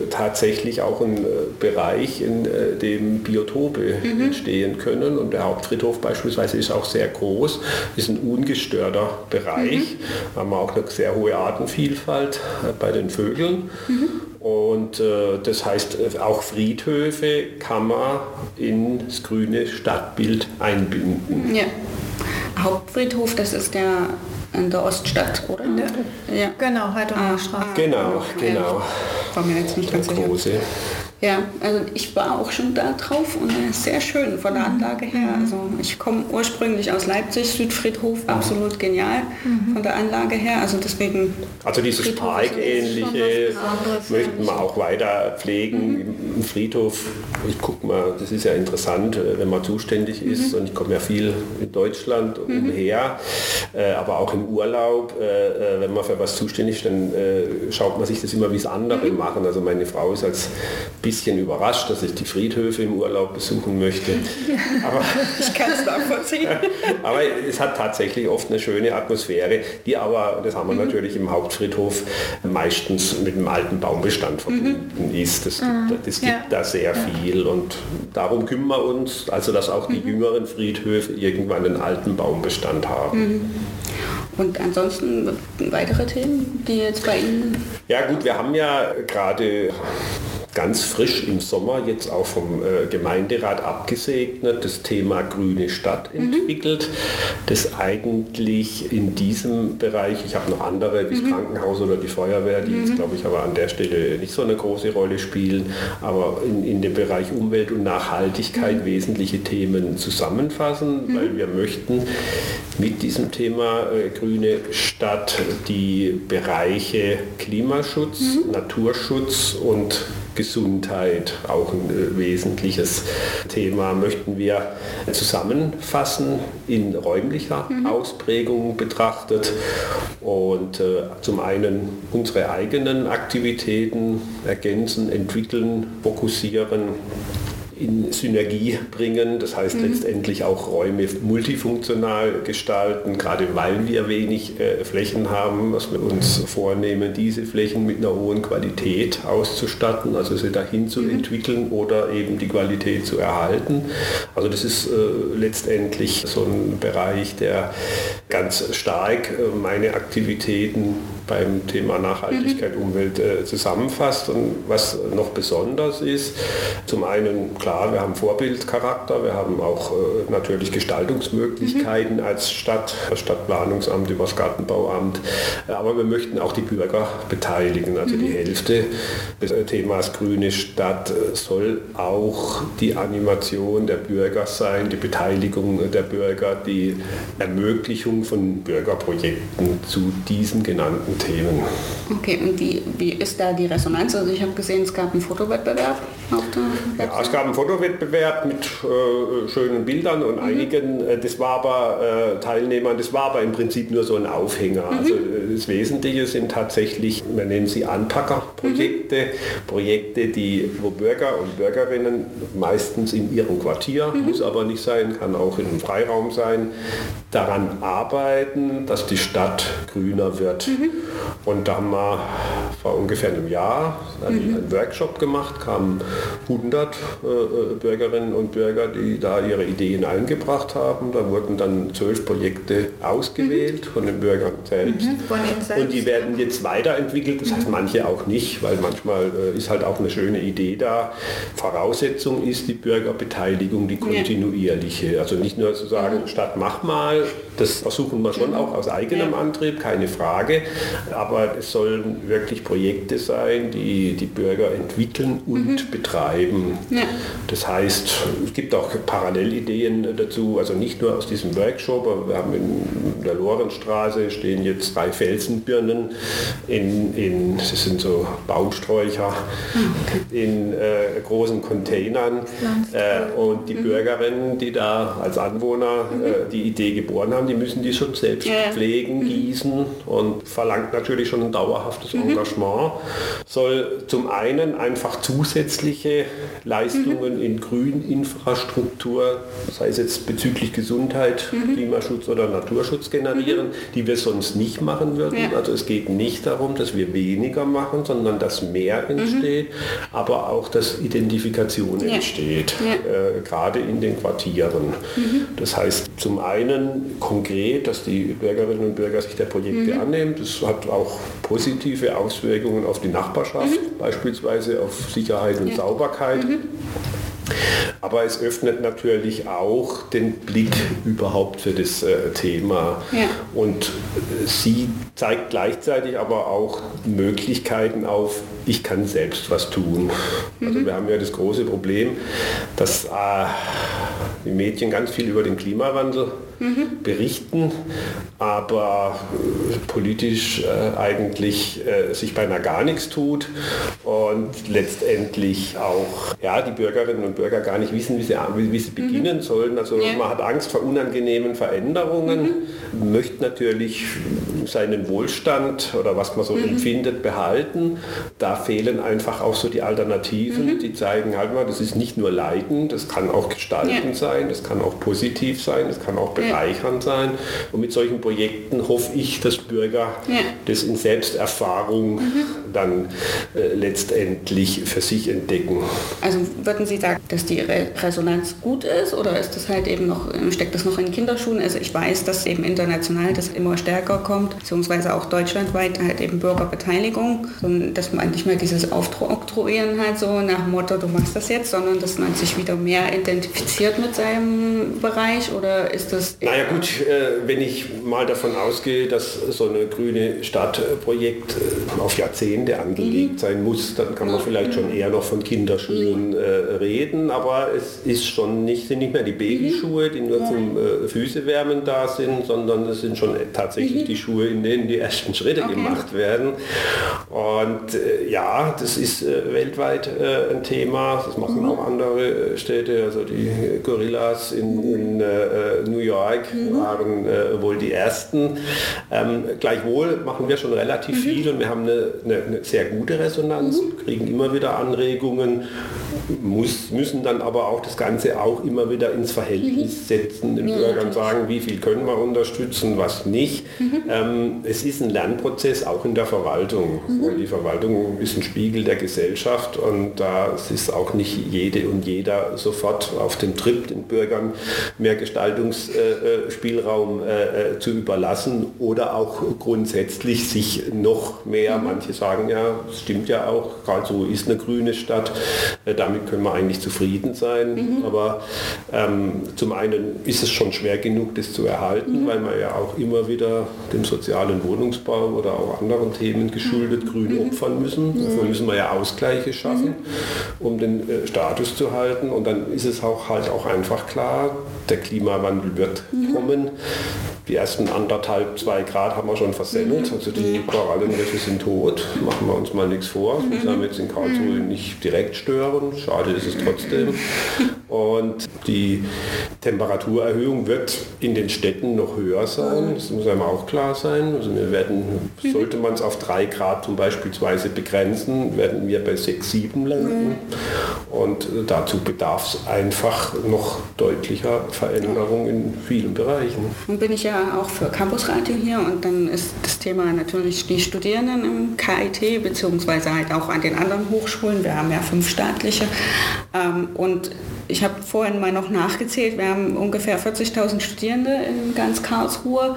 tatsächlich auch ein Bereich, in dem Biotope mhm. entstehen können. Und der Hauptfriedhof beispielsweise ist auch sehr groß, ist ein ungestörter Bereich. Mhm. haben wir auch eine sehr hohe Artenvielfalt bei den Vögeln. Und äh, das heißt, äh, auch Friedhöfe kann man ins grüne Stadtbild einbinden. Ja. Hauptfriedhof, das ist der in der Oststadt, oder? Ja. Genau, Heiderer Straße. Ah, genau, genau. Ja. War mir jetzt nicht ganz sicher. Ja, also ich war auch schon da drauf und ist sehr schön von der mhm. Anlage her. Mhm. Also ich komme ursprünglich aus Leipzig, Südfriedhof, absolut genial mhm. von der Anlage her. Also deswegen. Also dieses Park-ähnliche möchten wir auch weiter pflegen. Mhm. Im Friedhof, ich gucke mal, das ist ja interessant, äh, wenn man zuständig ist mhm. und ich komme ja viel in Deutschland mhm. umher, äh, aber auch im Urlaub, äh, wenn man für was zuständig ist, dann schaut man sich das immer, wie es andere machen. Also meine Frau ist als bisschen überrascht, dass ich die Friedhöfe im Urlaub besuchen möchte. *laughs* Aber, *laughs* ich kann es nachvollziehen. *laughs* aber es hat tatsächlich oft eine schöne Atmosphäre, die aber, das haben wir mhm. natürlich im Hauptfriedhof, meistens mit einem alten Baumbestand verbunden mhm. ist. Das gibt, mhm. das gibt ja. da sehr viel und darum kümmern wir uns, also dass auch die mhm. jüngeren Friedhöfe irgendwann einen alten Baumbestand haben. Mhm. Und ansonsten weitere Themen, die jetzt bei Ihnen... Ja gut, wir haben ja gerade ganz frisch im Sommer jetzt auch vom äh, Gemeinderat abgesegnet, das Thema grüne Stadt mhm. entwickelt, das eigentlich in diesem Bereich, ich habe noch andere wie das mhm. Krankenhaus oder die Feuerwehr, die mhm. jetzt glaube ich aber an der Stelle nicht so eine große Rolle spielen, aber in, in dem Bereich Umwelt und Nachhaltigkeit mhm. wesentliche Themen zusammenfassen, mhm. weil wir möchten mit diesem Thema äh, grüne Stadt die Bereiche Klimaschutz, mhm. Naturschutz und Gesundheit, auch ein äh, wesentliches Thema, möchten wir zusammenfassen in räumlicher mhm. Ausprägung betrachtet und äh, zum einen unsere eigenen Aktivitäten ergänzen, entwickeln, fokussieren in Synergie bringen, das heißt mhm. letztendlich auch Räume multifunktional gestalten, gerade weil wir wenig äh, Flächen haben, was wir uns vornehmen, diese Flächen mit einer hohen Qualität auszustatten, also sie dahin zu mhm. entwickeln oder eben die Qualität zu erhalten. Also das ist äh, letztendlich so ein Bereich, der ganz stark äh, meine Aktivitäten beim Thema Nachhaltigkeit, mhm. Umwelt äh, zusammenfasst. Und was noch besonders ist, zum einen klar, wir haben Vorbildcharakter, wir haben auch äh, natürlich Gestaltungsmöglichkeiten mhm. als Stadt, das Stadtplanungsamt über das Gartenbauamt, aber wir möchten auch die Bürger beteiligen. Also mhm. die Hälfte des äh, Themas grüne Stadt äh, soll auch die Animation der Bürger sein, die Beteiligung der Bürger, die Ermöglichung von Bürgerprojekten zu diesen genannten Themen. Okay, und wie, wie ist da die Resonanz? Also ich habe gesehen, es gab einen Fotowettbewerb auf der Ja, es gab einen Fotowettbewerb mit äh, schönen Bildern und mhm. einigen, äh, das war aber äh, Teilnehmern, das war aber im Prinzip nur so ein Aufhänger. Mhm. Also äh, das Wesentliche sind tatsächlich, wir nennen sie Anpackerprojekte, mhm. Projekte, die, wo Bürger und Bürgerinnen meistens in ihrem Quartier, mhm. muss aber nicht sein, kann auch in einem Freiraum sein, daran arbeiten, dass die Stadt grüner wird. Mhm. Und da haben wir vor ungefähr einem Jahr einen, mhm. einen Workshop gemacht, kamen 100 äh, Bürgerinnen und Bürger, die da ihre Ideen eingebracht haben. Da wurden dann zwölf Projekte ausgewählt mhm. von den Bürgern selbst. Mhm. selbst. Und die werden jetzt weiterentwickelt, das heißt manche auch nicht, weil manchmal äh, ist halt auch eine schöne Idee da. Voraussetzung ist die Bürgerbeteiligung, die kontinuierliche. Also nicht nur zu sagen, statt mach mal, das versuchen wir schon auch aus eigenem Antrieb, keine Frage. Aber es sollen wirklich Projekte sein, die die Bürger entwickeln und mhm. betreiben. Ja. Das heißt, es gibt auch Parallelideen dazu, also nicht nur aus diesem Workshop, aber wir haben in der Lorenstraße stehen jetzt drei Felsenbirnen in, in das sind so Baumsträucher ah, okay. in äh, großen Containern äh, und die mhm. Bürgerinnen, die da als Anwohner mhm. äh, die Idee geboren haben, die müssen die schon selbst ja. pflegen, mhm. gießen und verlangt natürlich schon ein dauerhaftes mhm. Engagement. Soll zum einen einfach zusätzliche Leistungen mhm. in Grüninfrastruktur, sei es jetzt bezüglich Gesundheit, mhm. Klimaschutz oder Naturschutz generieren, die wir sonst nicht machen würden. Ja. Also es geht nicht darum, dass wir weniger machen, sondern dass mehr entsteht, aber auch, dass Identifikation ja. entsteht, äh, gerade in den Quartieren. Das heißt zum einen konkret, dass die Bürgerinnen und Bürger sich der Projekte mhm. annehmen. Das hat auch positive Auswirkungen auf die Nachbarschaft, mhm. beispielsweise auf Sicherheit und ja. Sauberkeit. Mhm. Aber es öffnet natürlich auch den Blick überhaupt für das äh, Thema. Ja. Und sie zeigt gleichzeitig aber auch Möglichkeiten auf, ich kann selbst was tun. Also mhm. Also wir haben ja das große Problem, dass äh, die Medien ganz viel über den Klimawandel mhm. berichten, aber äh, politisch äh, eigentlich äh, sich beinahe gar nichts tut und letztendlich auch ja, die Bürgerinnen und Bürger gar nicht wissen, wie sie, wie, sie mhm. beginnen sollen. Also ja. man hat Angst vor unangenehmen Veränderungen, mhm. möchte natürlich seinen Wohlstand oder was man so mhm. empfindet behalten. Da fehlen einfach auch so die Alternativen, mhm. die zeigen halt mal, das ist nicht nur Leiden, das kann auch gestalten ja. sein, das kann auch positiv sein, das kann auch bereichernd sein. Und mit solchen Projekten hoffe ich, dass Bürger ja. das in Selbsterfahrung mhm. dann äh, letztendlich für sich entdecken. Also würden Sie sagen, dass die Re Resonanz gut ist oder ist das halt eben noch, steckt das noch in Kinderschuhen? Also ich weiß, dass eben international das immer stärker kommt, beziehungsweise auch deutschlandweit halt eben Bürgerbeteiligung, und dass man nicht mehr dieses Aufoktroyieren halt so nach dem Motto, du machst das jetzt, sondern dass man sich wieder mehr identifiziert mit seinem Bereich oder ist das... Naja gut, äh, wenn ich mal davon ausgehe, dass so eine grüne Stadtprojekt äh, auf Jahrzehnte angelegt mhm. sein muss, dann kann man vielleicht schon eher noch von Kinderschuhen mhm. äh, reden, aber es ist schon nicht, sind nicht mehr die Babyschuhe, die nur zum äh, Füßewärmen da sind, sondern es sind schon tatsächlich mhm. die Schuhe, in denen die ersten Schritte okay. gemacht werden. Und äh, ja, das ist äh, weltweit äh, ein Thema, das machen mhm. auch andere Städte, also die Gorillas in, in New York mhm. waren wohl die ersten. Ähm, gleichwohl machen wir schon relativ mhm. viel und wir haben eine, eine, eine sehr gute Resonanz, mhm. kriegen immer wieder Anregungen, muss, müssen dann aber auch das Ganze auch immer wieder ins Verhältnis mhm. setzen, den ja, Bürgern sagen, wie viel können wir unterstützen, was nicht. Mhm. Ähm, es ist ein Lernprozess auch in der Verwaltung. Mhm. Die Verwaltung ist ein Spiegel der Gesellschaft und da ist auch nicht jede und jeder sofort auf dem Trip den Bürgern mehr Gestaltungsspielraum äh, äh, zu überlassen oder auch grundsätzlich sich noch mehr, mhm. manche sagen ja, es stimmt ja auch, Karlsruhe ist eine grüne Stadt, äh, damit können wir eigentlich zufrieden sein, mhm. aber ähm, zum einen ist es schon schwer genug, das zu erhalten, mhm. weil man ja auch immer wieder dem sozialen Wohnungsbau oder auch anderen Themen geschuldet mhm. grün mhm. opfern müssen. Dafür müssen wir ja Ausgleiche schaffen, mhm. um den äh, Status zu halten und dann ist es auch halt auch einfach klar, der Klimawandel wird kommen die ersten anderthalb, zwei Grad haben wir schon versemmelt. Also die Korallenriffe sind tot, machen wir uns mal nichts vor. Das wir jetzt in Karlsruhe nicht direkt stören. Schade ist es trotzdem. *laughs* Und Die Temperaturerhöhung wird in den Städten noch höher sein, das muss einem auch klar sein. Also wir werden, sollte man es auf drei Grad zum beispielsweise begrenzen, werden wir bei 6, 7 landen. Und dazu bedarf es einfach noch deutlicher Veränderung in vielen Bereichen. Nun bin ich ja auch für Campusradio hier und dann ist das Thema natürlich die Studierenden im KIT beziehungsweise halt auch an den anderen Hochschulen. Wir haben ja fünf staatliche ähm, und ich habe vorhin mal noch nachgezählt, wir haben ungefähr 40.000 Studierende in ganz Karlsruhe.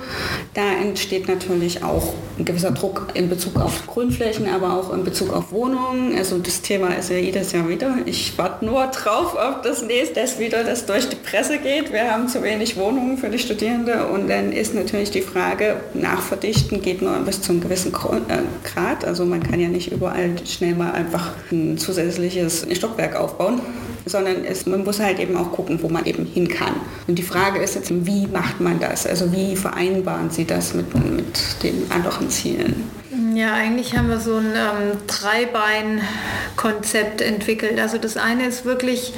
Da entsteht natürlich auch ein gewisser Druck in Bezug auf Grünflächen, aber auch in Bezug auf Wohnungen. Also das Thema ist ja jedes Jahr wieder. Ich warte nur drauf, ob das nächste wieder das durch die Presse geht. Wir haben zu wenig Wohnungen für die Studierenden und dann ist natürlich die Frage, nachverdichten geht nur bis zu einem gewissen äh, Grad. Also man kann ja nicht überall schnell mal einfach ein zusätzliches Stockwerk aufbauen sondern es, man muss halt eben auch gucken, wo man eben hin kann. Und die Frage ist jetzt, wie macht man das? Also wie vereinbaren Sie das mit, mit den anderen Zielen? Ja, eigentlich haben wir so ein ähm, Dreibein-Konzept entwickelt. Also das eine ist wirklich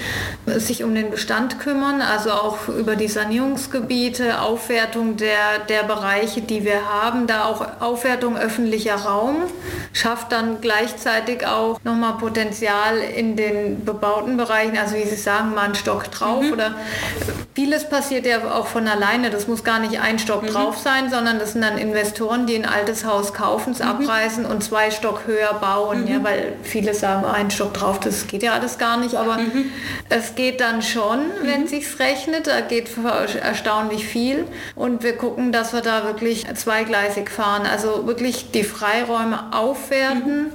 sich um den Bestand kümmern, also auch über die Sanierungsgebiete, Aufwertung der, der Bereiche, die wir haben, da auch Aufwertung öffentlicher Raum, schafft dann gleichzeitig auch nochmal Potenzial in den bebauten Bereichen, also wie Sie sagen, mal einen Stock drauf mhm. oder vieles passiert ja auch von alleine. Das muss gar nicht ein Stock mhm. drauf sein, sondern das sind dann Investoren, die ein altes Haus kaufen, es mhm abreißen und zwei Stock höher bauen, mhm. ja, weil viele sagen, oh, ein Stock drauf, das geht ja alles gar nicht, aber mhm. es geht dann schon, wenn mhm. sich's rechnet, da geht erstaunlich viel und wir gucken, dass wir da wirklich zweigleisig fahren, also wirklich die Freiräume aufwerten mhm.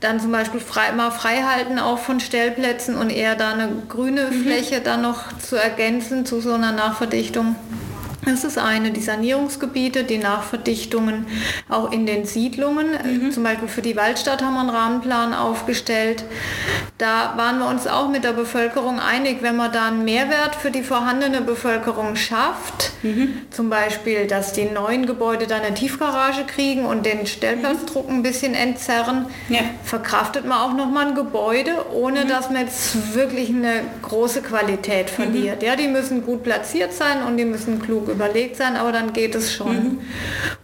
Dann zum Beispiel frei, mal frei halten auch von Stellplätzen und eher da eine grüne mhm. Fläche dann noch zu ergänzen zu so einer Nachverdichtung. Das ist eine, die Sanierungsgebiete, die Nachverdichtungen auch in den Siedlungen. Mhm. Zum Beispiel für die Waldstadt haben wir einen Rahmenplan aufgestellt. Da waren wir uns auch mit der Bevölkerung einig, wenn man da einen Mehrwert für die vorhandene Bevölkerung schafft, mhm. zum Beispiel, dass die neuen Gebäude dann eine Tiefgarage kriegen und den Stellplatzdruck ein bisschen entzerren, ja. verkraftet man auch nochmal ein Gebäude, ohne mhm. dass man jetzt wirklich eine große Qualität verliert. Mhm. Ja, die müssen gut platziert sein und die müssen klug überlegt sein, aber dann geht es schon. Mhm.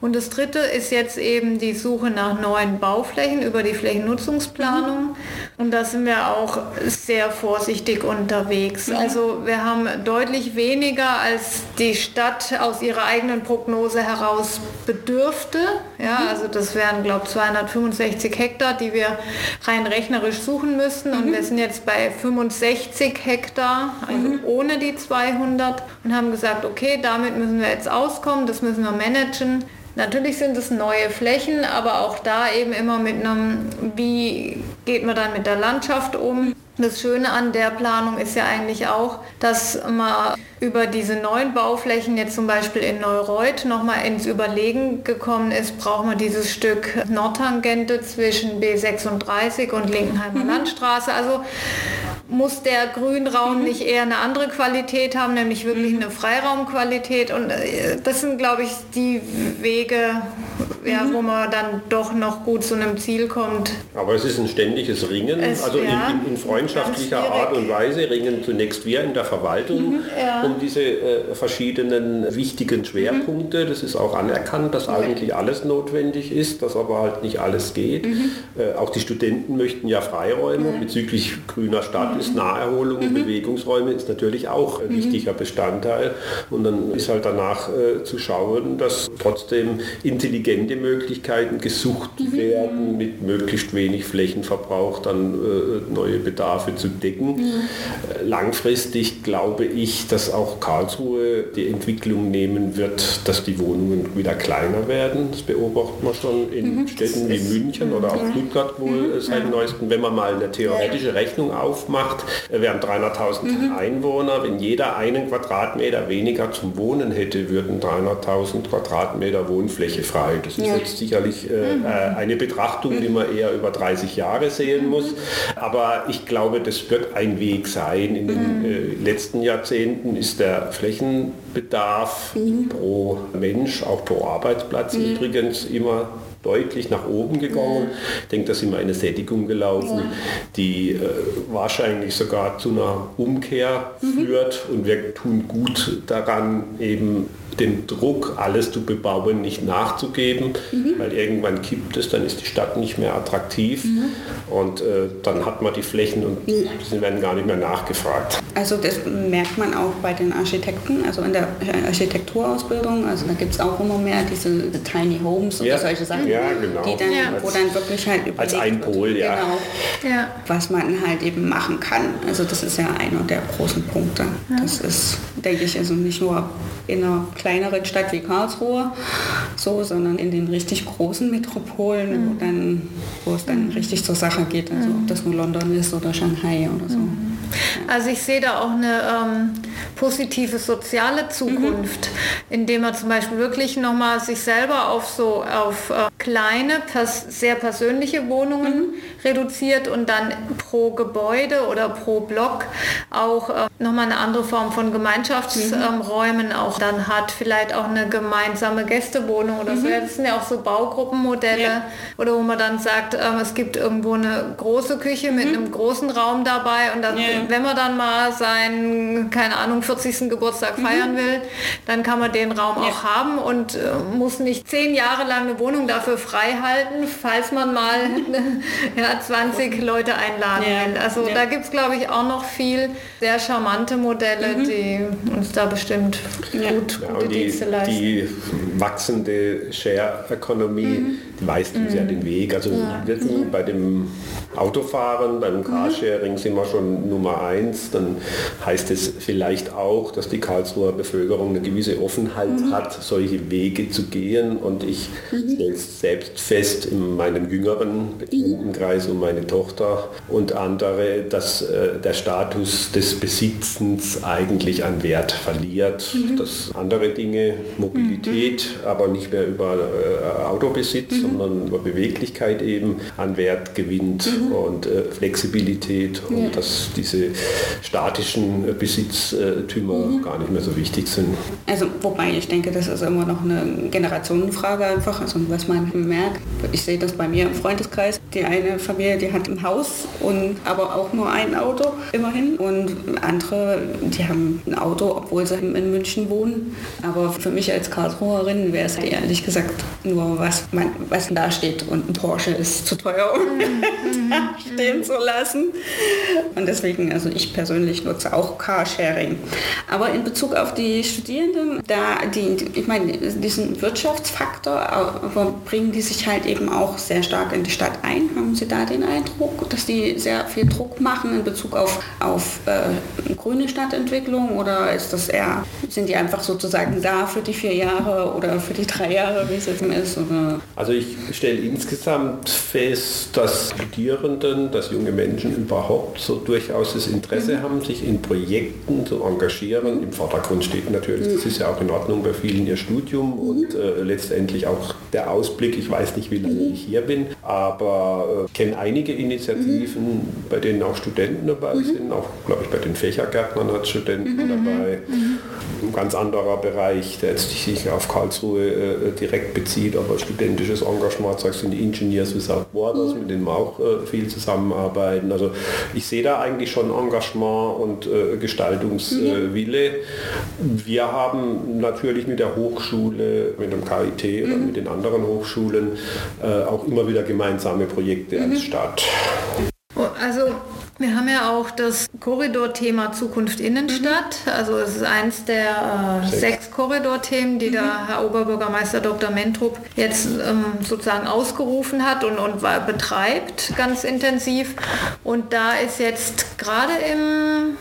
Und das Dritte ist jetzt eben die Suche nach neuen Bauflächen über die Flächennutzungsplanung. Mhm. Und da sind wir auch sehr vorsichtig unterwegs. Mhm. Also wir haben deutlich weniger als die Stadt aus ihrer eigenen Prognose heraus bedürfte. Ja, mhm. also das wären, glaube ich, 265 Hektar, die wir rein rechnerisch suchen müssten. Und mhm. wir sind jetzt bei 65 Hektar, also mhm. ohne die 200 und haben gesagt, okay, damit müssen wir jetzt auskommen, das müssen wir managen. Natürlich sind es neue Flächen, aber auch da eben immer mit einem, wie geht man dann mit der Landschaft um. Das Schöne an der Planung ist ja eigentlich auch, dass man über diese neuen Bauflächen jetzt zum Beispiel in Neureuth nochmal ins Überlegen gekommen ist, braucht man dieses Stück Nordtangente zwischen B36 und Linkenheimer mhm. Landstraße. Also muss der Grünraum mhm. nicht eher eine andere Qualität haben, nämlich wirklich mhm. eine Freiraumqualität. Und äh, das sind, glaube ich, die Wege, ja, mhm. wo man dann doch noch gut zu einem Ziel kommt. Aber es ist ein ständiges Ringen, es, also ja, in, in, freundschaftlicher Art und Weise ringen zunächst wir in der Verwaltung mhm, ja. um diese äh, verschiedenen wichtigen Schwerpunkte. Mhm. Das ist auch anerkannt, dass eigentlich alles notwendig ist, dass aber halt nicht alles geht. Mhm. Äh, auch die Studenten möchten ja Freiräume bezüglich grüner Stadt ist Naherholung, mhm. Bewegungsräume ist natürlich auch ein mhm. wichtiger Bestandteil. Und dann ist halt danach äh, zu schauen, dass trotzdem intelligente Möglichkeiten gesucht mhm. werden, mit möglichst wenig Flächenverbrauch dann äh, neue Bedarfe zu decken. Äh, langfristig glaube ich, dass auch Karlsruhe die Entwicklung nehmen wird, dass die Wohnungen wieder kleiner werden. Das beobachtet man schon in mhm. Städten wie München oder auch Stuttgart wohl mhm. seit neuestem. Wenn man mal eine theoretische Rechnung aufmacht, macht. Wir haben 300.000 mhm. Einwohner. Wenn jeder einen Quadratmeter weniger zum Wohnen hätte, würden 300.000 Quadratmeter Wohnfläche frei. Das ist ja. jetzt sicherlich äh, mhm. Äh, eine Betrachtung, die man eher über 30 Jahre sehen muss. Aber ich glaube, das wird ein Weg sein. In den mhm. äh, letzten Jahrzehnten ist der Flächenbedarf mhm. pro Mensch, auch pro Arbeitsplatz mhm. übrigens immer deutlich nach oben gegangen. Ich denke, da sind wir eine Sättigung gelaufen, ja. die äh, wahrscheinlich sogar zu einer Umkehr mhm. führt und wir tun gut daran, eben den Druck, alles zu bebauen, nicht nachzugeben, mhm. weil irgendwann kippt es, dann ist die Stadt nicht mehr attraktiv mhm. und äh, dann hat man die Flächen und mhm. sie werden gar nicht mehr nachgefragt. Also das merkt man auch bei den Architekten, also in der Architekturausbildung, also da gibt es auch immer mehr diese Tiny Homes oder ja. solche Sachen, ja, genau. die dann, ja. wo dann wirklich halt überlegt als ein Pol, ja. Genau, was man halt eben machen kann. Also das ist ja einer der großen Punkte. Das ist, denke ich, also nicht nur in einer kleineren Stadt wie Karlsruhe, so, sondern in den richtig großen Metropolen, mhm. wo, dann, wo es dann richtig zur Sache geht, also ob das nur London ist oder Shanghai oder so. Mhm. Also ich sehe da auch eine ähm, positive soziale Zukunft, mhm. indem man zum Beispiel wirklich nochmal sich selber auf so auf äh, kleine, pers sehr persönliche Wohnungen mhm. reduziert und dann pro Gebäude oder pro Block auch äh, nochmal eine andere Form von Gemeinschaftsräumen mhm. ähm, auch dann hat, vielleicht auch eine gemeinsame Gästewohnung oder so. Mhm. Das sind ja auch so Baugruppenmodelle ja. oder wo man dann sagt, ähm, es gibt irgendwo eine große Küche mit mhm. einem großen Raum dabei und dann ja wenn man dann mal seinen, keine Ahnung, 40. Geburtstag mhm. feiern will, dann kann man den Raum ja. auch haben und äh, muss nicht zehn Jahre lang eine Wohnung dafür frei halten, falls man mal *laughs* ja, 20 Leute einladen ja. will. Also ja. da gibt es, glaube ich, auch noch viel sehr charmante Modelle, mhm. die uns da bestimmt gut gute die, Dienste leisten. Die wachsende Share-Ökonomie, mhm. weist uns ja mhm. den Weg. Also wir sind mhm. bei dem Autofahren, beim mhm. Carsharing sind wir schon Nummer eins. Dann heißt es vielleicht auch, dass die Karlsruher Bevölkerung eine gewisse Offenheit mhm. hat, solche Wege zu gehen. Und ich mhm. stelle selbst fest in meinem jüngeren Bekanntenkreis um meine Tochter und andere, dass äh, der Status des Besitzens eigentlich an Wert verliert. Mhm. Dass andere Dinge, Mobilität, mhm. aber nicht mehr über äh, Autobesitz, mhm. sondern über Beweglichkeit eben an Wert gewinnt mhm. und äh, Flexibilität und ja. dass diese statischen äh, Besitztümer mhm. gar nicht mehr so wichtig sind. Also wobei ich denke, das ist immer noch eine Generationenfrage einfach, also was man merkt. Ich sehe das bei mir im Freundeskreis. Die eine Familie, die hat ein Haus und aber auch nur ein Auto immerhin und andere, die haben ein Auto, obwohl sie in München wohnen. Aber für mich als Karlsruherin wäre es ehrlich gesagt nur was, man, was da steht und ein Porsche ist zu teuer, um *laughs* mhm. stehen zu lassen. Und deswegen, also ich persönlich nutze auch Carsharing. Aber in Bezug auf die Studierenden, da die, ich meine, diesen Wirtschaftsfaktor bringen die sich halt eben auch sehr stark in die Stadt ein. Haben Sie da den Eindruck, dass die sehr viel Druck machen in Bezug auf, auf äh, grüne Stadtentwicklung oder ist das eher, sind die einfach sozusagen da für die vier Jahre oder für die drei Jahre, wie es jetzt ist? Oder? Also ich stelle insgesamt fest, dass Studierenden, dass junge Menschen überhaupt so durchaus das Interesse mhm. haben, sich in Projekten zu engagieren. Im Vordergrund steht natürlich, das ist ja auch in Ordnung bei vielen ihr Studium mhm. und äh, letztendlich auch der Ausblick. Ich weiß nicht, wie lange mhm. ich hier bin, aber äh, kenne einige Initiativen, mhm. bei denen auch Studenten dabei mhm. sind, auch glaube ich bei den Fächergärtnern hat Studenten mhm. dabei. Ein ganz anderer Bereich, der jetzt sich auf Karlsruhe äh, direkt bezieht, aber studentisches Engagement, sagst du, die Engineers Without Borders, mit denen wir auch äh, viel zusammenarbeiten. Also ich sehe da eigentlich schon Engagement und äh, Gestaltungswille. Mhm. Wir haben natürlich mit der Hochschule, mit dem KIT oder mhm. mit den anderen Hochschulen äh, auch immer wieder gemeinsame Projekte mhm. als Stadt. Also wir haben ja auch das Korridorthema Zukunft Innenstadt. Mhm. Also es ist eins der äh, sechs. sechs Korridorthemen, die mhm. der Herr Oberbürgermeister Dr. Mentrup jetzt ähm, sozusagen ausgerufen hat und, und betreibt ganz intensiv. Und da ist jetzt gerade im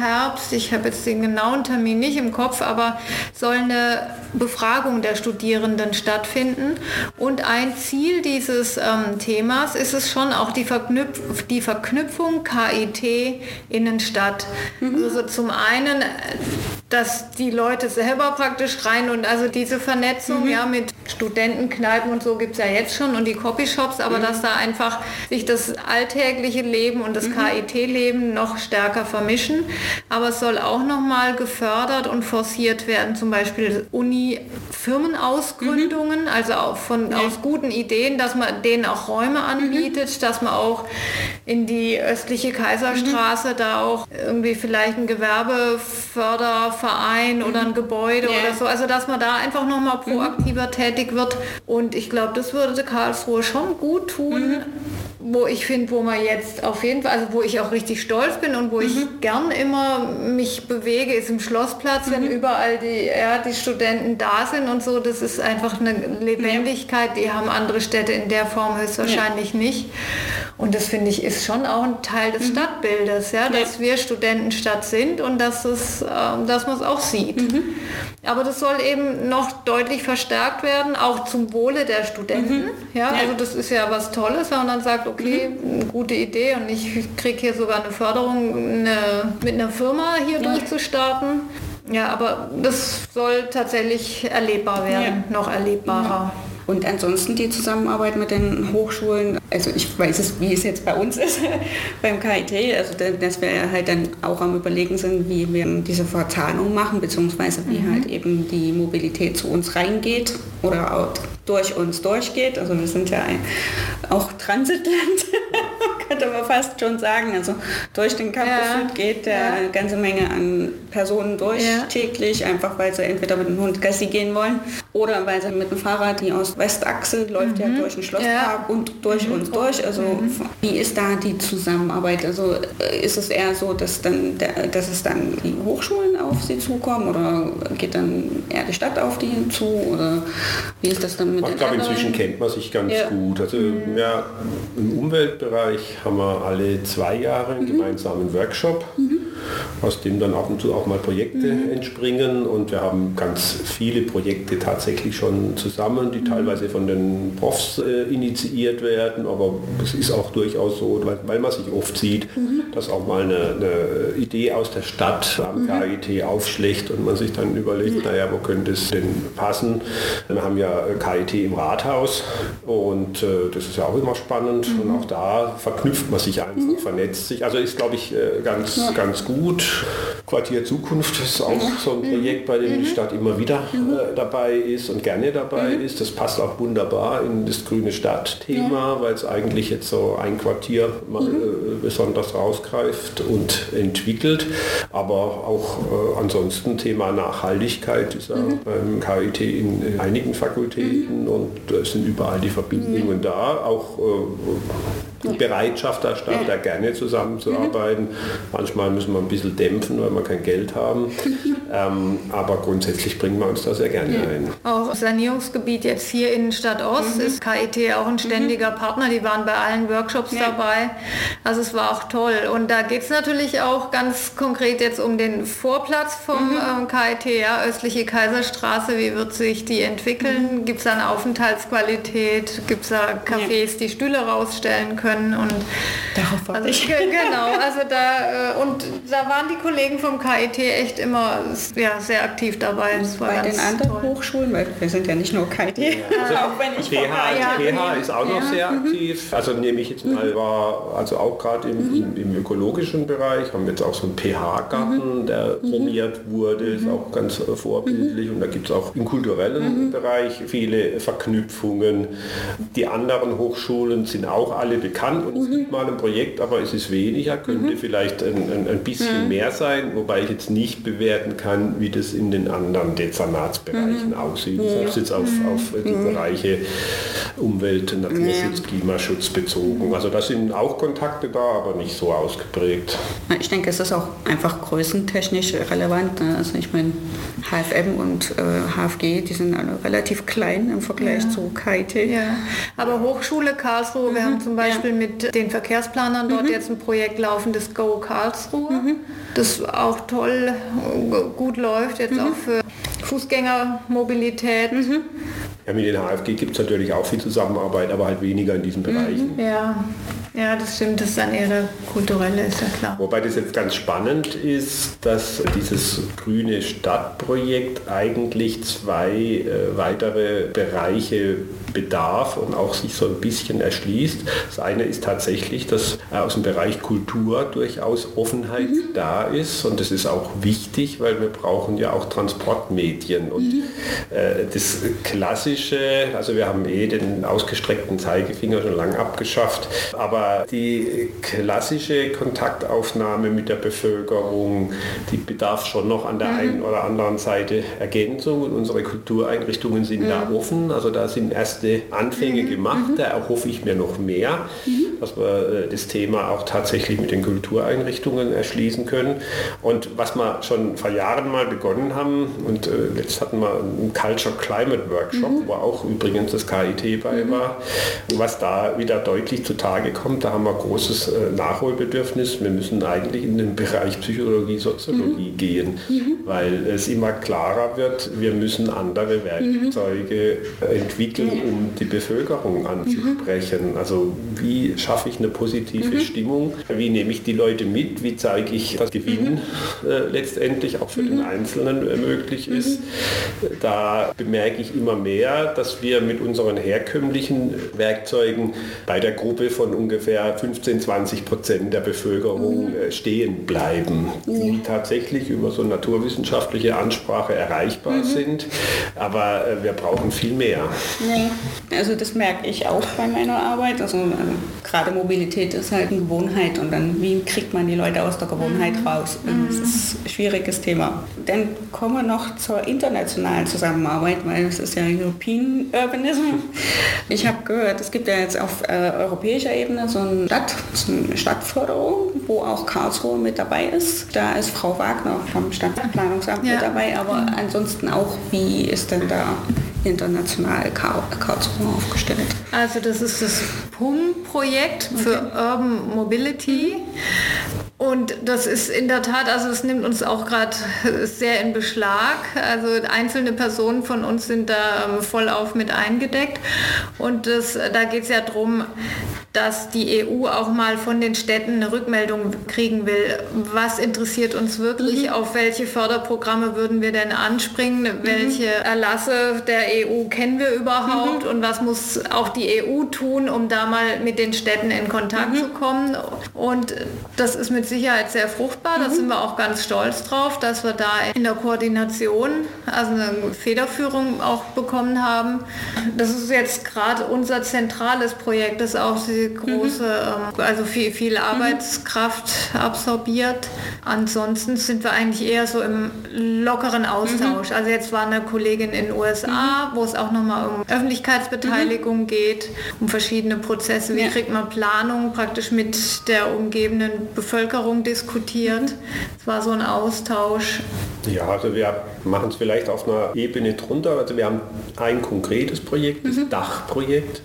Herbst, ich habe jetzt den genauen Termin nicht im Kopf, aber soll eine Befragung der Studierenden stattfinden. Und ein Ziel dieses ähm, Themas ist es schon auch die, Verknüpf die Verknüpfung KIT Innenstadt. Mhm. Also so zum einen, dass die Leute selber praktisch rein und also diese Vernetzung mhm. ja mit Studentenkneipen und so gibt es ja jetzt schon und die Copyshops, aber mhm. dass da einfach sich das alltägliche Leben und das mhm. KIT-Leben noch stärker vermischen. Aber es soll auch nochmal gefördert und forciert werden, zum Beispiel Uni-Firmenausgründungen, mhm. also auch von, ja. aus guten Ideen, dass man denen auch Räume anbietet, mhm. dass man auch in die östliche Kaiserstraße da auch irgendwie vielleicht ein Gewerbeförderverein oder ein Gebäude ja. oder so, also dass man da einfach nochmal proaktiver tätig wird. Und ich glaube, das würde Karlsruhe schon gut tun, mhm wo ich finde, wo man jetzt auf jeden Fall, also wo ich auch richtig stolz bin und wo mhm. ich gern immer mich bewege, ist im Schlossplatz, mhm. wenn überall die, ja, die Studenten da sind und so. Das ist einfach eine Lebendigkeit, die haben andere Städte in der Form höchstwahrscheinlich ja. nicht. Und das finde ich ist schon auch ein Teil des mhm. Stadtbildes, ja, dass ja. wir Studentenstadt sind und dass, es, äh, dass man es auch sieht. Mhm. Aber das soll eben noch deutlich verstärkt werden, auch zum Wohle der Studenten. Mhm. Ja, ja, also das ist ja was Tolles, wenn man dann sagt, okay, mhm. gute Idee und ich kriege hier sogar eine Förderung, eine, mit einer Firma hier ja. durchzustarten. Ja, aber das soll tatsächlich erlebbar werden, ja. noch erlebbarer. Und ansonsten die Zusammenarbeit mit den Hochschulen, also ich weiß es, wie es jetzt bei uns ist, *laughs* beim KIT, also dass wir halt dann auch am überlegen sind, wie wir diese Verzahnung machen, beziehungsweise wie mhm. halt eben die Mobilität zu uns reingeht oder auch durch uns durchgeht. Also wir sind ja ein, auch Transitland, *laughs* könnte man fast schon sagen. Also durch den Campus ja. geht ja eine ganze Menge an Personen durch ja. täglich, einfach weil sie entweder mit dem Hund Gassi gehen wollen oder weil sie mit dem Fahrrad, die aus Westachse läuft mhm. ja durch den Schlosspark und durch mhm. uns durch. Also mhm. wie ist da die Zusammenarbeit? Also äh, ist es eher so, dass, dann, dass es dann die Hochschulen auf sie zukommen oder geht dann eher die Stadt auf die zu? Oder wie ist das dann mit Ich glaube, inzwischen kennt man sich ganz ja. gut. Also mhm. ja, im Umweltbereich haben wir alle zwei Jahre einen mhm. gemeinsamen Workshop. Mhm aus dem dann ab und zu auch mal Projekte mhm. entspringen und wir haben ganz viele Projekte tatsächlich schon zusammen, die mhm. teilweise von den Profs äh, initiiert werden, aber es ist auch durchaus so, weil, weil man sich oft sieht, mhm. dass auch mal eine, eine, Idee aus der Stadt am mhm. KIT aufschlägt und man sich dann überlegt, naja, wo könnte es denn passen? Wir haben ja KIT im Rathaus und äh, das ist ja auch immer spannend und auch da verknüpft man sich einfach, vernetzt sich. Also ist, glaube ich, äh, ganz, ja. ganz gut. Quartier Zukunft ist auch so ein Projekt, bei dem die mhm. Stadt immer wieder äh, dabei ist und gerne dabei mhm. ist. Das passt auch wunderbar in das grüne Stadt-Thema, weil es eigentlich jetzt so ein Quartier mal, mhm. äh, besonders rausgreift und entwickelt. Aber auch äh, ansonsten Thema Nachhaltigkeit ist ja beim KIT in, in einigen Fakultäten und es sind überall die Verbindungen da. Auch die Bereitschaft der Stadt, da gerne zusammenzuarbeiten. Manchmal müssen wir ein bisschen dämpfen, weil wir kein Geld haben. *laughs* ähm, aber grundsätzlich bringen wir uns da sehr gerne ein. Auch Sanierungsgebiet jetzt hier in Stadt Ost mhm. ist KIT auch ein ständiger mhm. Partner. Die waren bei allen Workshops ja. dabei. Also es war auch toll. Und da geht es natürlich auch ganz konkret jetzt um den Vorplatz vom mhm. ähm, KIT, ja, östliche Kaiserstraße. Wie wird sich die entwickeln? Mhm. Gibt es da eine Aufenthaltsqualität? Gibt es da Cafés, ja. die Stühle rausstellen können? Können und darauf also, ich. *laughs* genau also da äh, und da waren die Kollegen vom KIT echt immer ja, sehr aktiv dabei das war bei den anderen toll. Hochschulen weil wir sind ja nicht nur KIT ja. also, auch wenn ich PH, PH ist auch noch sehr mhm. aktiv also nehme ich jetzt mal mhm. war also auch gerade im, mhm. im, im, ökologischen Bereich haben wir jetzt auch so einen PH-Garten mhm. der promiert wurde ist auch ganz äh, vorbildlich und da gibt es auch im kulturellen Bereich viele Verknüpfungen die anderen Hochschulen sind auch alle bekannt bekannt und mhm. es gibt mal ein Projekt, aber es ist weniger, könnte mhm. vielleicht ein, ein, ein bisschen mhm. mehr sein, wobei ich jetzt nicht bewerten kann, wie das in den anderen Dezernatsbereichen mhm. aussieht. Ja. Selbst jetzt auf, mhm. auf die mhm. Bereiche Umwelt, Naturschutz, ja. Klimaschutz bezogen. Also da sind auch Kontakte da, aber nicht so ausgeprägt. Ich denke, es ist auch einfach größentechnisch relevant. Ne? Also ich meine, HFM und äh, HFG, die sind alle relativ klein im Vergleich ja. zu KIT. Ja. Aber Hochschule Karlsruhe, wir haben zum Beispiel Beispiel mit den Verkehrsplanern dort mhm. jetzt ein Projekt laufen, das Go Karlsruhe, mhm. das auch toll gut läuft, jetzt mhm. auch für Fußgängermobilität. Mhm. Ja, mit den HFG gibt es natürlich auch viel Zusammenarbeit, aber halt weniger in diesen Bereichen. Ja. Ja, das stimmt, das ist dann eher der kulturelle, ist ja klar. Wobei das jetzt ganz spannend ist, dass dieses grüne Stadtprojekt eigentlich zwei äh, weitere Bereiche bedarf und auch sich so ein bisschen erschließt. Das eine ist tatsächlich, dass aus dem Bereich Kultur durchaus Offenheit mhm. da ist und das ist auch wichtig, weil wir brauchen ja auch Transportmedien und mhm. äh, das klassische, also wir haben eh den ausgestreckten Zeigefinger schon lang abgeschafft, aber die klassische Kontaktaufnahme mit der Bevölkerung, die bedarf schon noch an der mhm. einen oder anderen Seite Ergänzung und unsere Kultureinrichtungen sind mhm. da offen, also da sind erste Anfänge mhm. gemacht, da erhoffe ich mir noch mehr, mhm. Dass wir äh, das Thema auch tatsächlich mit den Kultureinrichtungen erschließen können und was wir schon vor Jahren mal begonnen haben und äh, jetzt hatten wir einen Culture Climate Workshop, mhm. wo auch übrigens das KIT bei mhm. war, was da wieder deutlich zutage kommt, da haben wir großes äh, Nachholbedürfnis. Wir müssen eigentlich in den Bereich Psychologie, Soziologie mhm. gehen, mhm. weil es immer klarer wird, wir müssen andere Werkzeuge mhm. entwickeln, um die Bevölkerung anzusprechen. Also wie schaffe ich eine positive Stimmung? Wie nehme ich die Leute mit? Wie zeige ich, dass Gewinn äh, letztendlich auch für den Einzelnen äh, möglich ist? Da bemerke ich immer mehr, dass wir mit unseren herkömmlichen Werkzeugen bei der Gruppe von ungefähr 15, 20 Prozent der Bevölkerung mhm. stehen bleiben, die mhm. tatsächlich über so naturwissenschaftliche Ansprache erreichbar mhm. sind. Aber äh, wir brauchen viel mehr. Nee. Also das merke ich auch bei meiner Arbeit. Also äh, gerade Mobilität ist halt eine Gewohnheit und dann wie kriegt man die Leute aus der Gewohnheit mhm. raus? Das ist ein schwieriges Thema. Dann kommen wir noch zur internationalen Zusammenarbeit, weil es ist ja European Urbanism. *laughs* Ich habe gehört, es gibt ja jetzt auf äh, europäischer Ebene so ein Stadt, so eine Stadtförderung, wo auch Karlsruhe mit dabei ist. Da ist Frau Wagner vom Stadtplanungsamt ja. mit dabei, aber mhm. ansonsten auch, wie ist denn da international Karlsruhe aufgestellt? Also das ist das PUM-Projekt okay. für Urban Mobility. Und das ist in der Tat, also es nimmt uns auch gerade sehr in Beschlag. Also einzelne Personen von uns sind da ähm, voll auf mit eingedeckt. Und das, da geht es ja darum, dass die EU auch mal von den Städten eine Rückmeldung kriegen will. Was interessiert uns wirklich? Mhm. Auf welche Förderprogramme würden wir denn anspringen? Mhm. Welche Erlasse der EU kennen wir überhaupt? Mhm. Und was muss auch die EU tun, um da mal mit den Städten in Kontakt mhm. zu kommen? Und das ist mit Sicherheit sehr fruchtbar. Da mhm. sind wir auch ganz stolz drauf, dass wir da in der Koordination, also eine Federführung auch bekommen haben. Das ist jetzt gerade unser zentrales Projekt, das auch die große, mhm. also viel, viel mhm. Arbeitskraft mhm. absorbiert. Ansonsten sind wir eigentlich eher so im lockeren Austausch. Mhm. Also jetzt war eine Kollegin in den USA, mhm. wo es auch nochmal um Öffentlichkeitsbeteiligung mhm. geht, um verschiedene Prozesse. Wie ja. kriegt man Planung praktisch mit der umgebenden Bevölkerung diskutiert. Es war so ein Austausch. Ja, also wir machen es vielleicht auf einer Ebene drunter. Also wir haben ein konkretes Projekt, das Dachprojekt.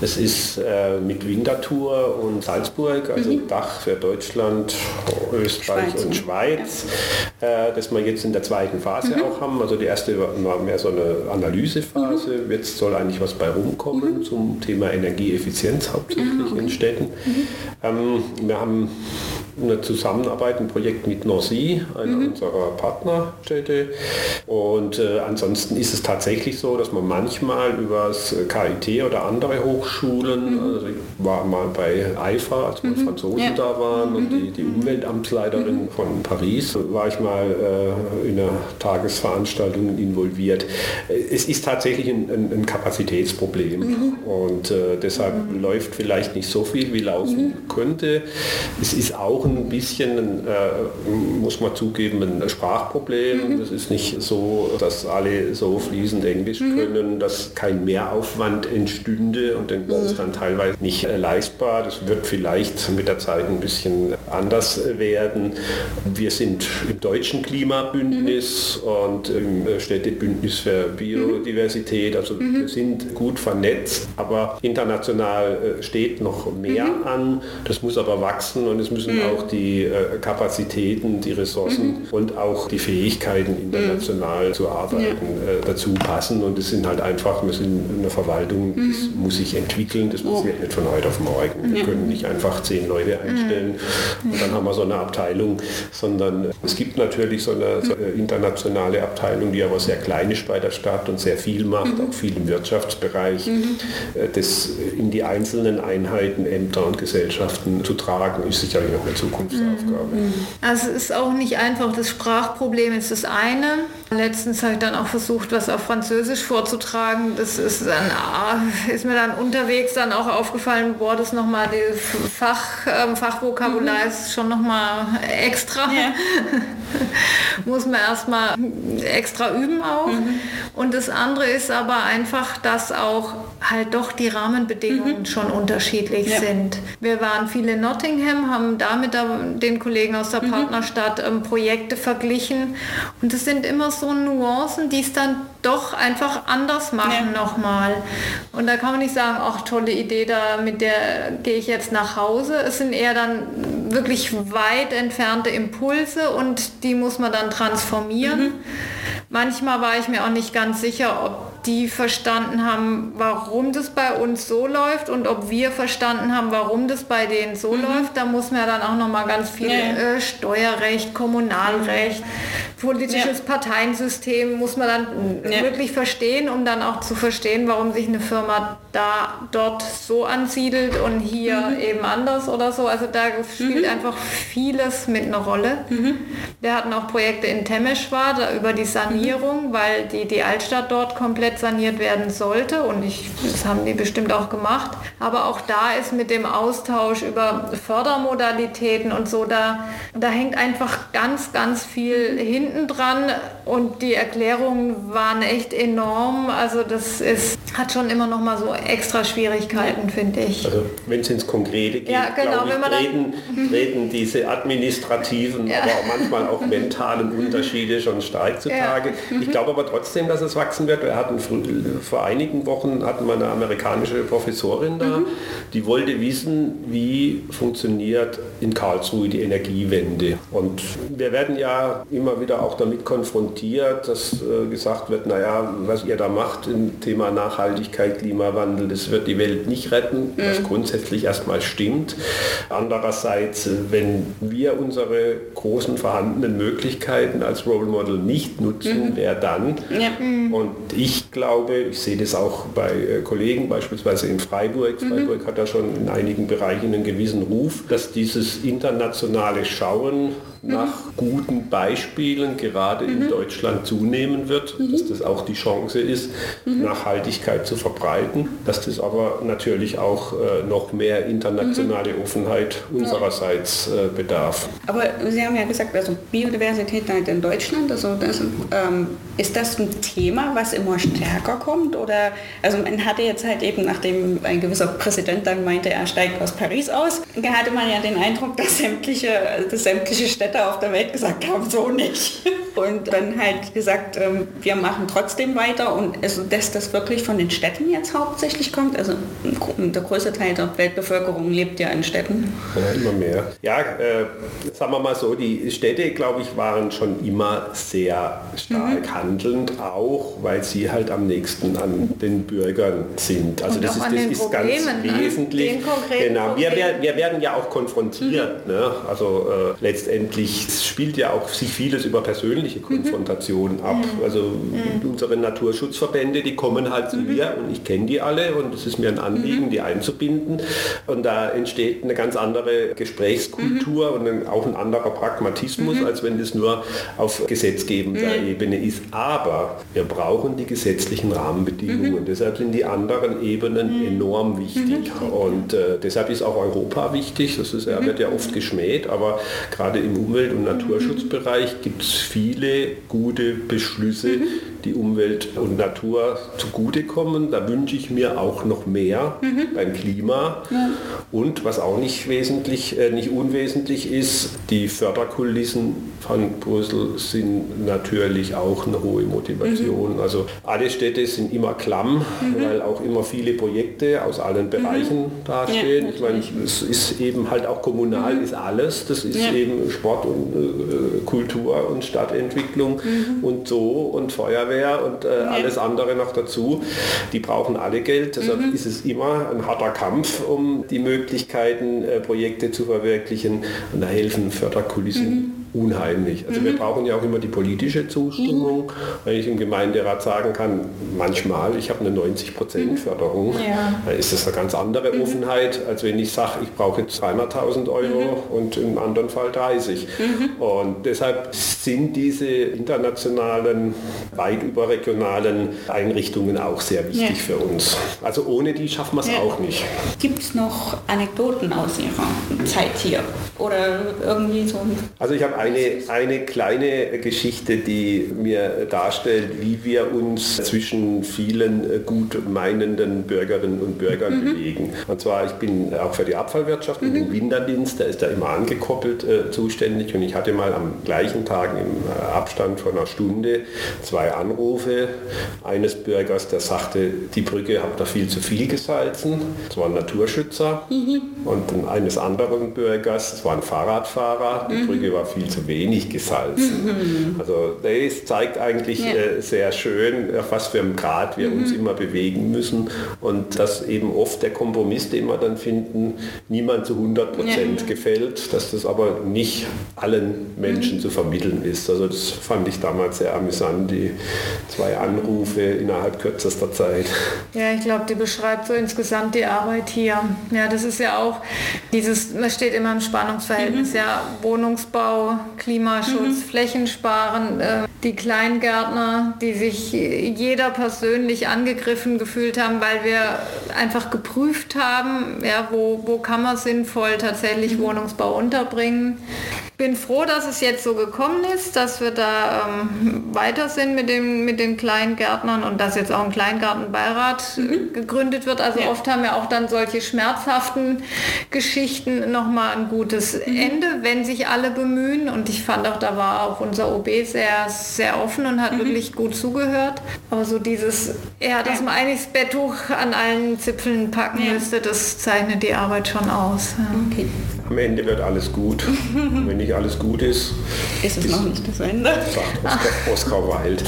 Das ist äh, mit Winterthur und Salzburg, also mhm. Dach für Deutschland, Österreich Schweiz, und Schweiz, ja. äh, das wir jetzt in der zweiten Phase mhm. auch haben. Also die erste war mehr so eine Analysephase. Mhm. Jetzt soll eigentlich was bei rumkommen mhm. zum Thema Energieeffizienz hauptsächlich okay. in Städten. Mhm. Ähm, wir haben eine Zusammenarbeit, ein Projekt mit Norsi, einer mhm. unserer Partnerstädte. Und äh, ansonsten ist es tatsächlich so, dass man manchmal über das KIT oder andere Hochschulen, mhm. also ich war mal bei IFA, als mhm. Franzosen ja. da waren und die, die mhm. Umweltamtsleiterin mhm. von Paris, war ich mal äh, in einer Tagesveranstaltung involviert. Es ist tatsächlich ein, ein, ein Kapazitätsproblem mhm. und äh, deshalb läuft vielleicht nicht so viel, wie laufen könnte. Es ist auch auch ein bisschen, äh, muss man zugeben, ein Sprachproblem. Mhm. Das ist nicht so, dass alle so fließend Englisch mhm. können, dass kein Mehraufwand entstünde und dann mhm. ist dann teilweise nicht äh, leistbar. Das wird vielleicht mit der Zeit ein bisschen anders werden. Wir sind im deutschen Klimabündnis mhm. und im Städtebündnis für Biodiversität. Also mhm. wir sind gut vernetzt, aber international äh, steht noch mehr mhm. an. Das muss aber wachsen und es müssen auch die äh, Kapazitäten, die Ressourcen mhm. und auch die Fähigkeiten, international mhm. zu arbeiten, äh, dazu passen. Und es sind halt einfach, wir sind eine Verwaltung, mhm. das muss sich entwickeln, das passiert nicht von heute auf morgen. Wir können nicht einfach zehn Leute einstellen und dann haben wir so eine Abteilung, sondern es gibt natürlich so eine, so eine internationale Abteilung, die aber sehr klein ist bei der Stadt und sehr viel macht, auch viel im Wirtschaftsbereich. Äh, das in die einzelnen Einheiten, Ämter und Gesellschaften zu tragen, ist sicherlich auch eine Zukunftsaufgabe. Mhm. Also es ist auch nicht einfach, das Sprachproblem ist das eine. Letztens habe ich dann auch versucht, was auf Französisch vorzutragen. Das ist, dann, ah, ist mir dann unterwegs dann auch aufgefallen, boah, das nochmal, das Fach, ähm, Fachvokabular mhm. ist schon nochmal extra. Ja. *laughs* Muss man erstmal extra üben auch. Mhm. Und das andere ist aber einfach, dass auch halt doch die Rahmenbedingungen mhm. schon unterschiedlich ja. sind. Wir waren viel in Nottingham, haben da mit den Kollegen aus der mhm. Partnerstadt ähm, Projekte verglichen und es sind immer so Nuancen, die es dann doch einfach anders machen ja. nochmal. Und da kann man nicht sagen, ach tolle Idee, da mit der gehe ich jetzt nach Hause. Es sind eher dann wirklich weit entfernte Impulse und die muss man dann transformieren. Mhm. Manchmal war ich mir auch nicht ganz sicher, ob die verstanden haben, warum das bei uns so läuft und ob wir verstanden haben, warum das bei denen so mhm. läuft. Da muss man ja dann auch noch mal ganz viel ja. äh, Steuerrecht, Kommunalrecht, politisches ja. Parteiensystem muss man dann ja. wirklich verstehen, um dann auch zu verstehen, warum sich eine Firma da dort so ansiedelt und hier mhm. eben anders oder so. Also da spielt mhm. einfach vieles mit einer Rolle. Mhm. Wir hatten auch Projekte in Temeschwar da über die Sanierung, mhm. weil die, die Altstadt dort komplett saniert werden sollte und ich, das haben die bestimmt auch gemacht. Aber auch da ist mit dem Austausch über Fördermodalitäten und so, da, da hängt einfach ganz, ganz viel hinten dran und die Erklärungen waren echt enorm. Also das ist, hat schon immer noch mal so extra Schwierigkeiten, finde ich. Also wenn es ins Konkrete geht, ja, genau, ich, treten, *laughs* treten diese administrativen, ja. aber manchmal auch mentalen Unterschiede schon stark zutage. Ja. Ich glaube aber trotzdem, dass es wachsen wird. Wir hatten vor einigen Wochen hatten wir eine amerikanische Professorin da, mhm. die wollte wissen, wie funktioniert in Karlsruhe die Energiewende. Und wir werden ja immer wieder auch damit konfrontiert, dass äh, gesagt wird, naja, was ihr da macht im Thema Nachhaltigkeit, Klimawandel, das wird die Welt nicht retten, mhm. was grundsätzlich erstmal stimmt. Andererseits, wenn wir unsere großen vorhandenen Möglichkeiten als Role Model nicht nutzen, mhm. wer dann? Ja. Mhm. Und ich glaube, ich sehe das auch bei äh, Kollegen, beispielsweise in Freiburg. Mhm. Freiburg hat da schon in einigen Bereichen einen gewissen Ruf, dass dieses internationale Schauen nach guten Beispielen gerade in mhm. Deutschland zunehmen wird, mhm. dass das auch die Chance ist, mhm. Nachhaltigkeit zu verbreiten, dass das aber natürlich auch äh, noch mehr internationale Offenheit unsererseits äh, bedarf. Aber Sie haben ja gesagt, also Biodiversität halt in Deutschland, also das, ähm, ist das ein Thema, was immer stärker kommt? Oder also man hatte jetzt halt eben, nachdem ein gewisser Präsident dann meinte, er steigt aus Paris aus, hatte man ja den Eindruck, dass sämtliche, dass sämtliche Städte Städte auf der Welt gesagt *laughs* haben, so nicht. Und dann halt gesagt, ähm, wir machen trotzdem weiter und also, dass das wirklich von den Städten jetzt hauptsächlich kommt. Also der größte Teil der Weltbevölkerung lebt ja in Städten. Ja, immer mehr. Ja, äh, sagen wir mal so, die Städte, glaube ich, waren schon immer sehr stark mhm. handelnd, auch weil sie halt am nächsten an den Bürgern sind. Also und das ist, das ist ganz ne? wesentlich. Genau. Wir, wir, werden ja auch konfrontiert. Mhm. Ne? Also äh, letztendlich letztlich spielt ja auch sich vieles über persönliche mhm. Konfrontationen mhm. ab. Also mhm. unsere Naturschutzverbände, die kommen halt zu mhm. mir und ich kenne die alle und es ist mir ein Anliegen, mhm. die einzubinden. Und da entsteht eine ganz andere Gesprächskultur und ein, auch ein anderer Pragmatismus, als wenn das nur auf gesetzgebender Ebene ist. Aber wir brauchen die gesetzlichen Rahmenbedingungen. Deshalb sind die anderen Ebenen enorm wichtig. Und äh, deshalb ist auch Europa wichtig. Das ist, er wird ja oft geschmäht, aber gerade im Umwelt- und Naturschutzbereich gibt es viele gute Beschlüsse, mhm. Die Umwelt und Natur zugutekommen. Da wünsche ich mir auch noch mehr mhm. beim Klima. Ja. Und was auch nicht wesentlich, äh, nicht unwesentlich ist, die Förderkulissen von Brüssel sind natürlich auch eine hohe Motivation. Mhm. Also alle Städte sind immer klamm, mhm. weil auch immer viele Projekte aus allen Bereichen mhm. dastehen. Ja, ich meine, es ist eben halt auch kommunal mhm. ist alles. Das ist ja. eben Sport und äh, Kultur und Stadtentwicklung mhm. und so und Feuerwehr und äh, alles andere noch dazu. Die brauchen alle Geld. Deshalb mhm. ist es immer ein harter Kampf, um die Möglichkeiten, äh, Projekte zu verwirklichen. Und da helfen Förderkulissen unheimlich. Also mhm. wir brauchen ja auch immer die politische Zustimmung, mhm. wenn ich im Gemeinderat sagen kann, manchmal, ich habe eine 90 Prozent mhm. Förderung, ja. dann ist das eine ganz andere mhm. Offenheit, als wenn ich sage, ich brauche jetzt 300.000 Euro mhm. und im anderen Fall 30. Mhm. Und deshalb sind diese internationalen, weit überregionalen Einrichtungen auch sehr wichtig ja. für uns. Also ohne die schaffen wir es ja. auch nicht. Gibt es noch Anekdoten aus Ihrer Zeit hier? Oder irgendwie so? Also ich habe eine, eine kleine Geschichte, die mir darstellt, wie wir uns zwischen vielen gut meinenden Bürgerinnen und Bürgern mhm. bewegen. Und zwar, ich bin auch für die Abfallwirtschaft mhm. und den Winterdienst, der ist da immer angekoppelt äh, zuständig und ich hatte mal am gleichen Tag im äh, Abstand von einer Stunde zwei Anrufe eines Bürgers, der sagte, die Brücke habt ihr viel zu viel gesalzen. Das war ein Naturschützer. Mhm. Und eines anderen Bürgers, das war ein Fahrradfahrer, die mhm. Brücke war viel zu wenig gesalzen. Mhm. Also das zeigt eigentlich ja. äh, sehr schön, auf was für einem Grad wir mhm. uns immer bewegen müssen und dass eben oft der Kompromiss, den wir dann finden, niemand zu 100 Prozent ja. gefällt, dass das aber nicht allen Menschen mhm. zu vermitteln ist. Also das fand ich damals sehr amüsant, die zwei Anrufe innerhalb kürzester Zeit. Ja, ich glaube, die beschreibt so insgesamt die Arbeit hier. Ja, das ist ja auch dieses, man steht immer im Spannungsverhältnis, mhm. ja, Wohnungsbau, Klimaschutz, mhm. Flächensparen, äh, die Kleingärtner, die sich jeder persönlich angegriffen gefühlt haben, weil wir einfach geprüft haben, ja, wo, wo kann man sinnvoll tatsächlich mhm. Wohnungsbau unterbringen bin froh, dass es jetzt so gekommen ist, dass wir da ähm, weiter sind mit, dem, mit den Kleingärtnern und dass jetzt auch ein Kleingartenbeirat mhm. gegründet wird. Also ja. oft haben wir auch dann solche schmerzhaften Geschichten nochmal ein gutes mhm. Ende, wenn sich alle bemühen. Und ich fand auch, da war auch unser OB sehr, sehr offen und hat mhm. wirklich gut zugehört. Aber so dieses, ja, dass man eigentlich das Betttuch an allen Zipfeln packen ja. müsste, das zeichnet die Arbeit schon aus. Ja. Okay am Ende wird alles gut. *laughs* wenn nicht alles gut ist, ist es ist, noch nicht das Ende. Sagt Oskar, Oskar Wilde.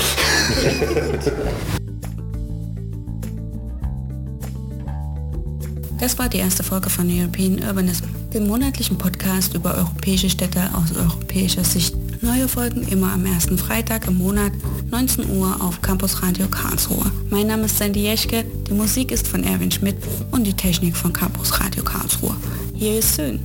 Das war die erste Folge von European Urbanism, dem monatlichen Podcast über europäische Städte aus europäischer Sicht. Neue Folgen immer am ersten Freitag im Monat, 19 Uhr auf Campus Radio Karlsruhe. Mein Name ist Sandy Jeschke, die Musik ist von Erwin Schmidt und die Technik von Campus Radio Karlsruhe. Hier ist Soon.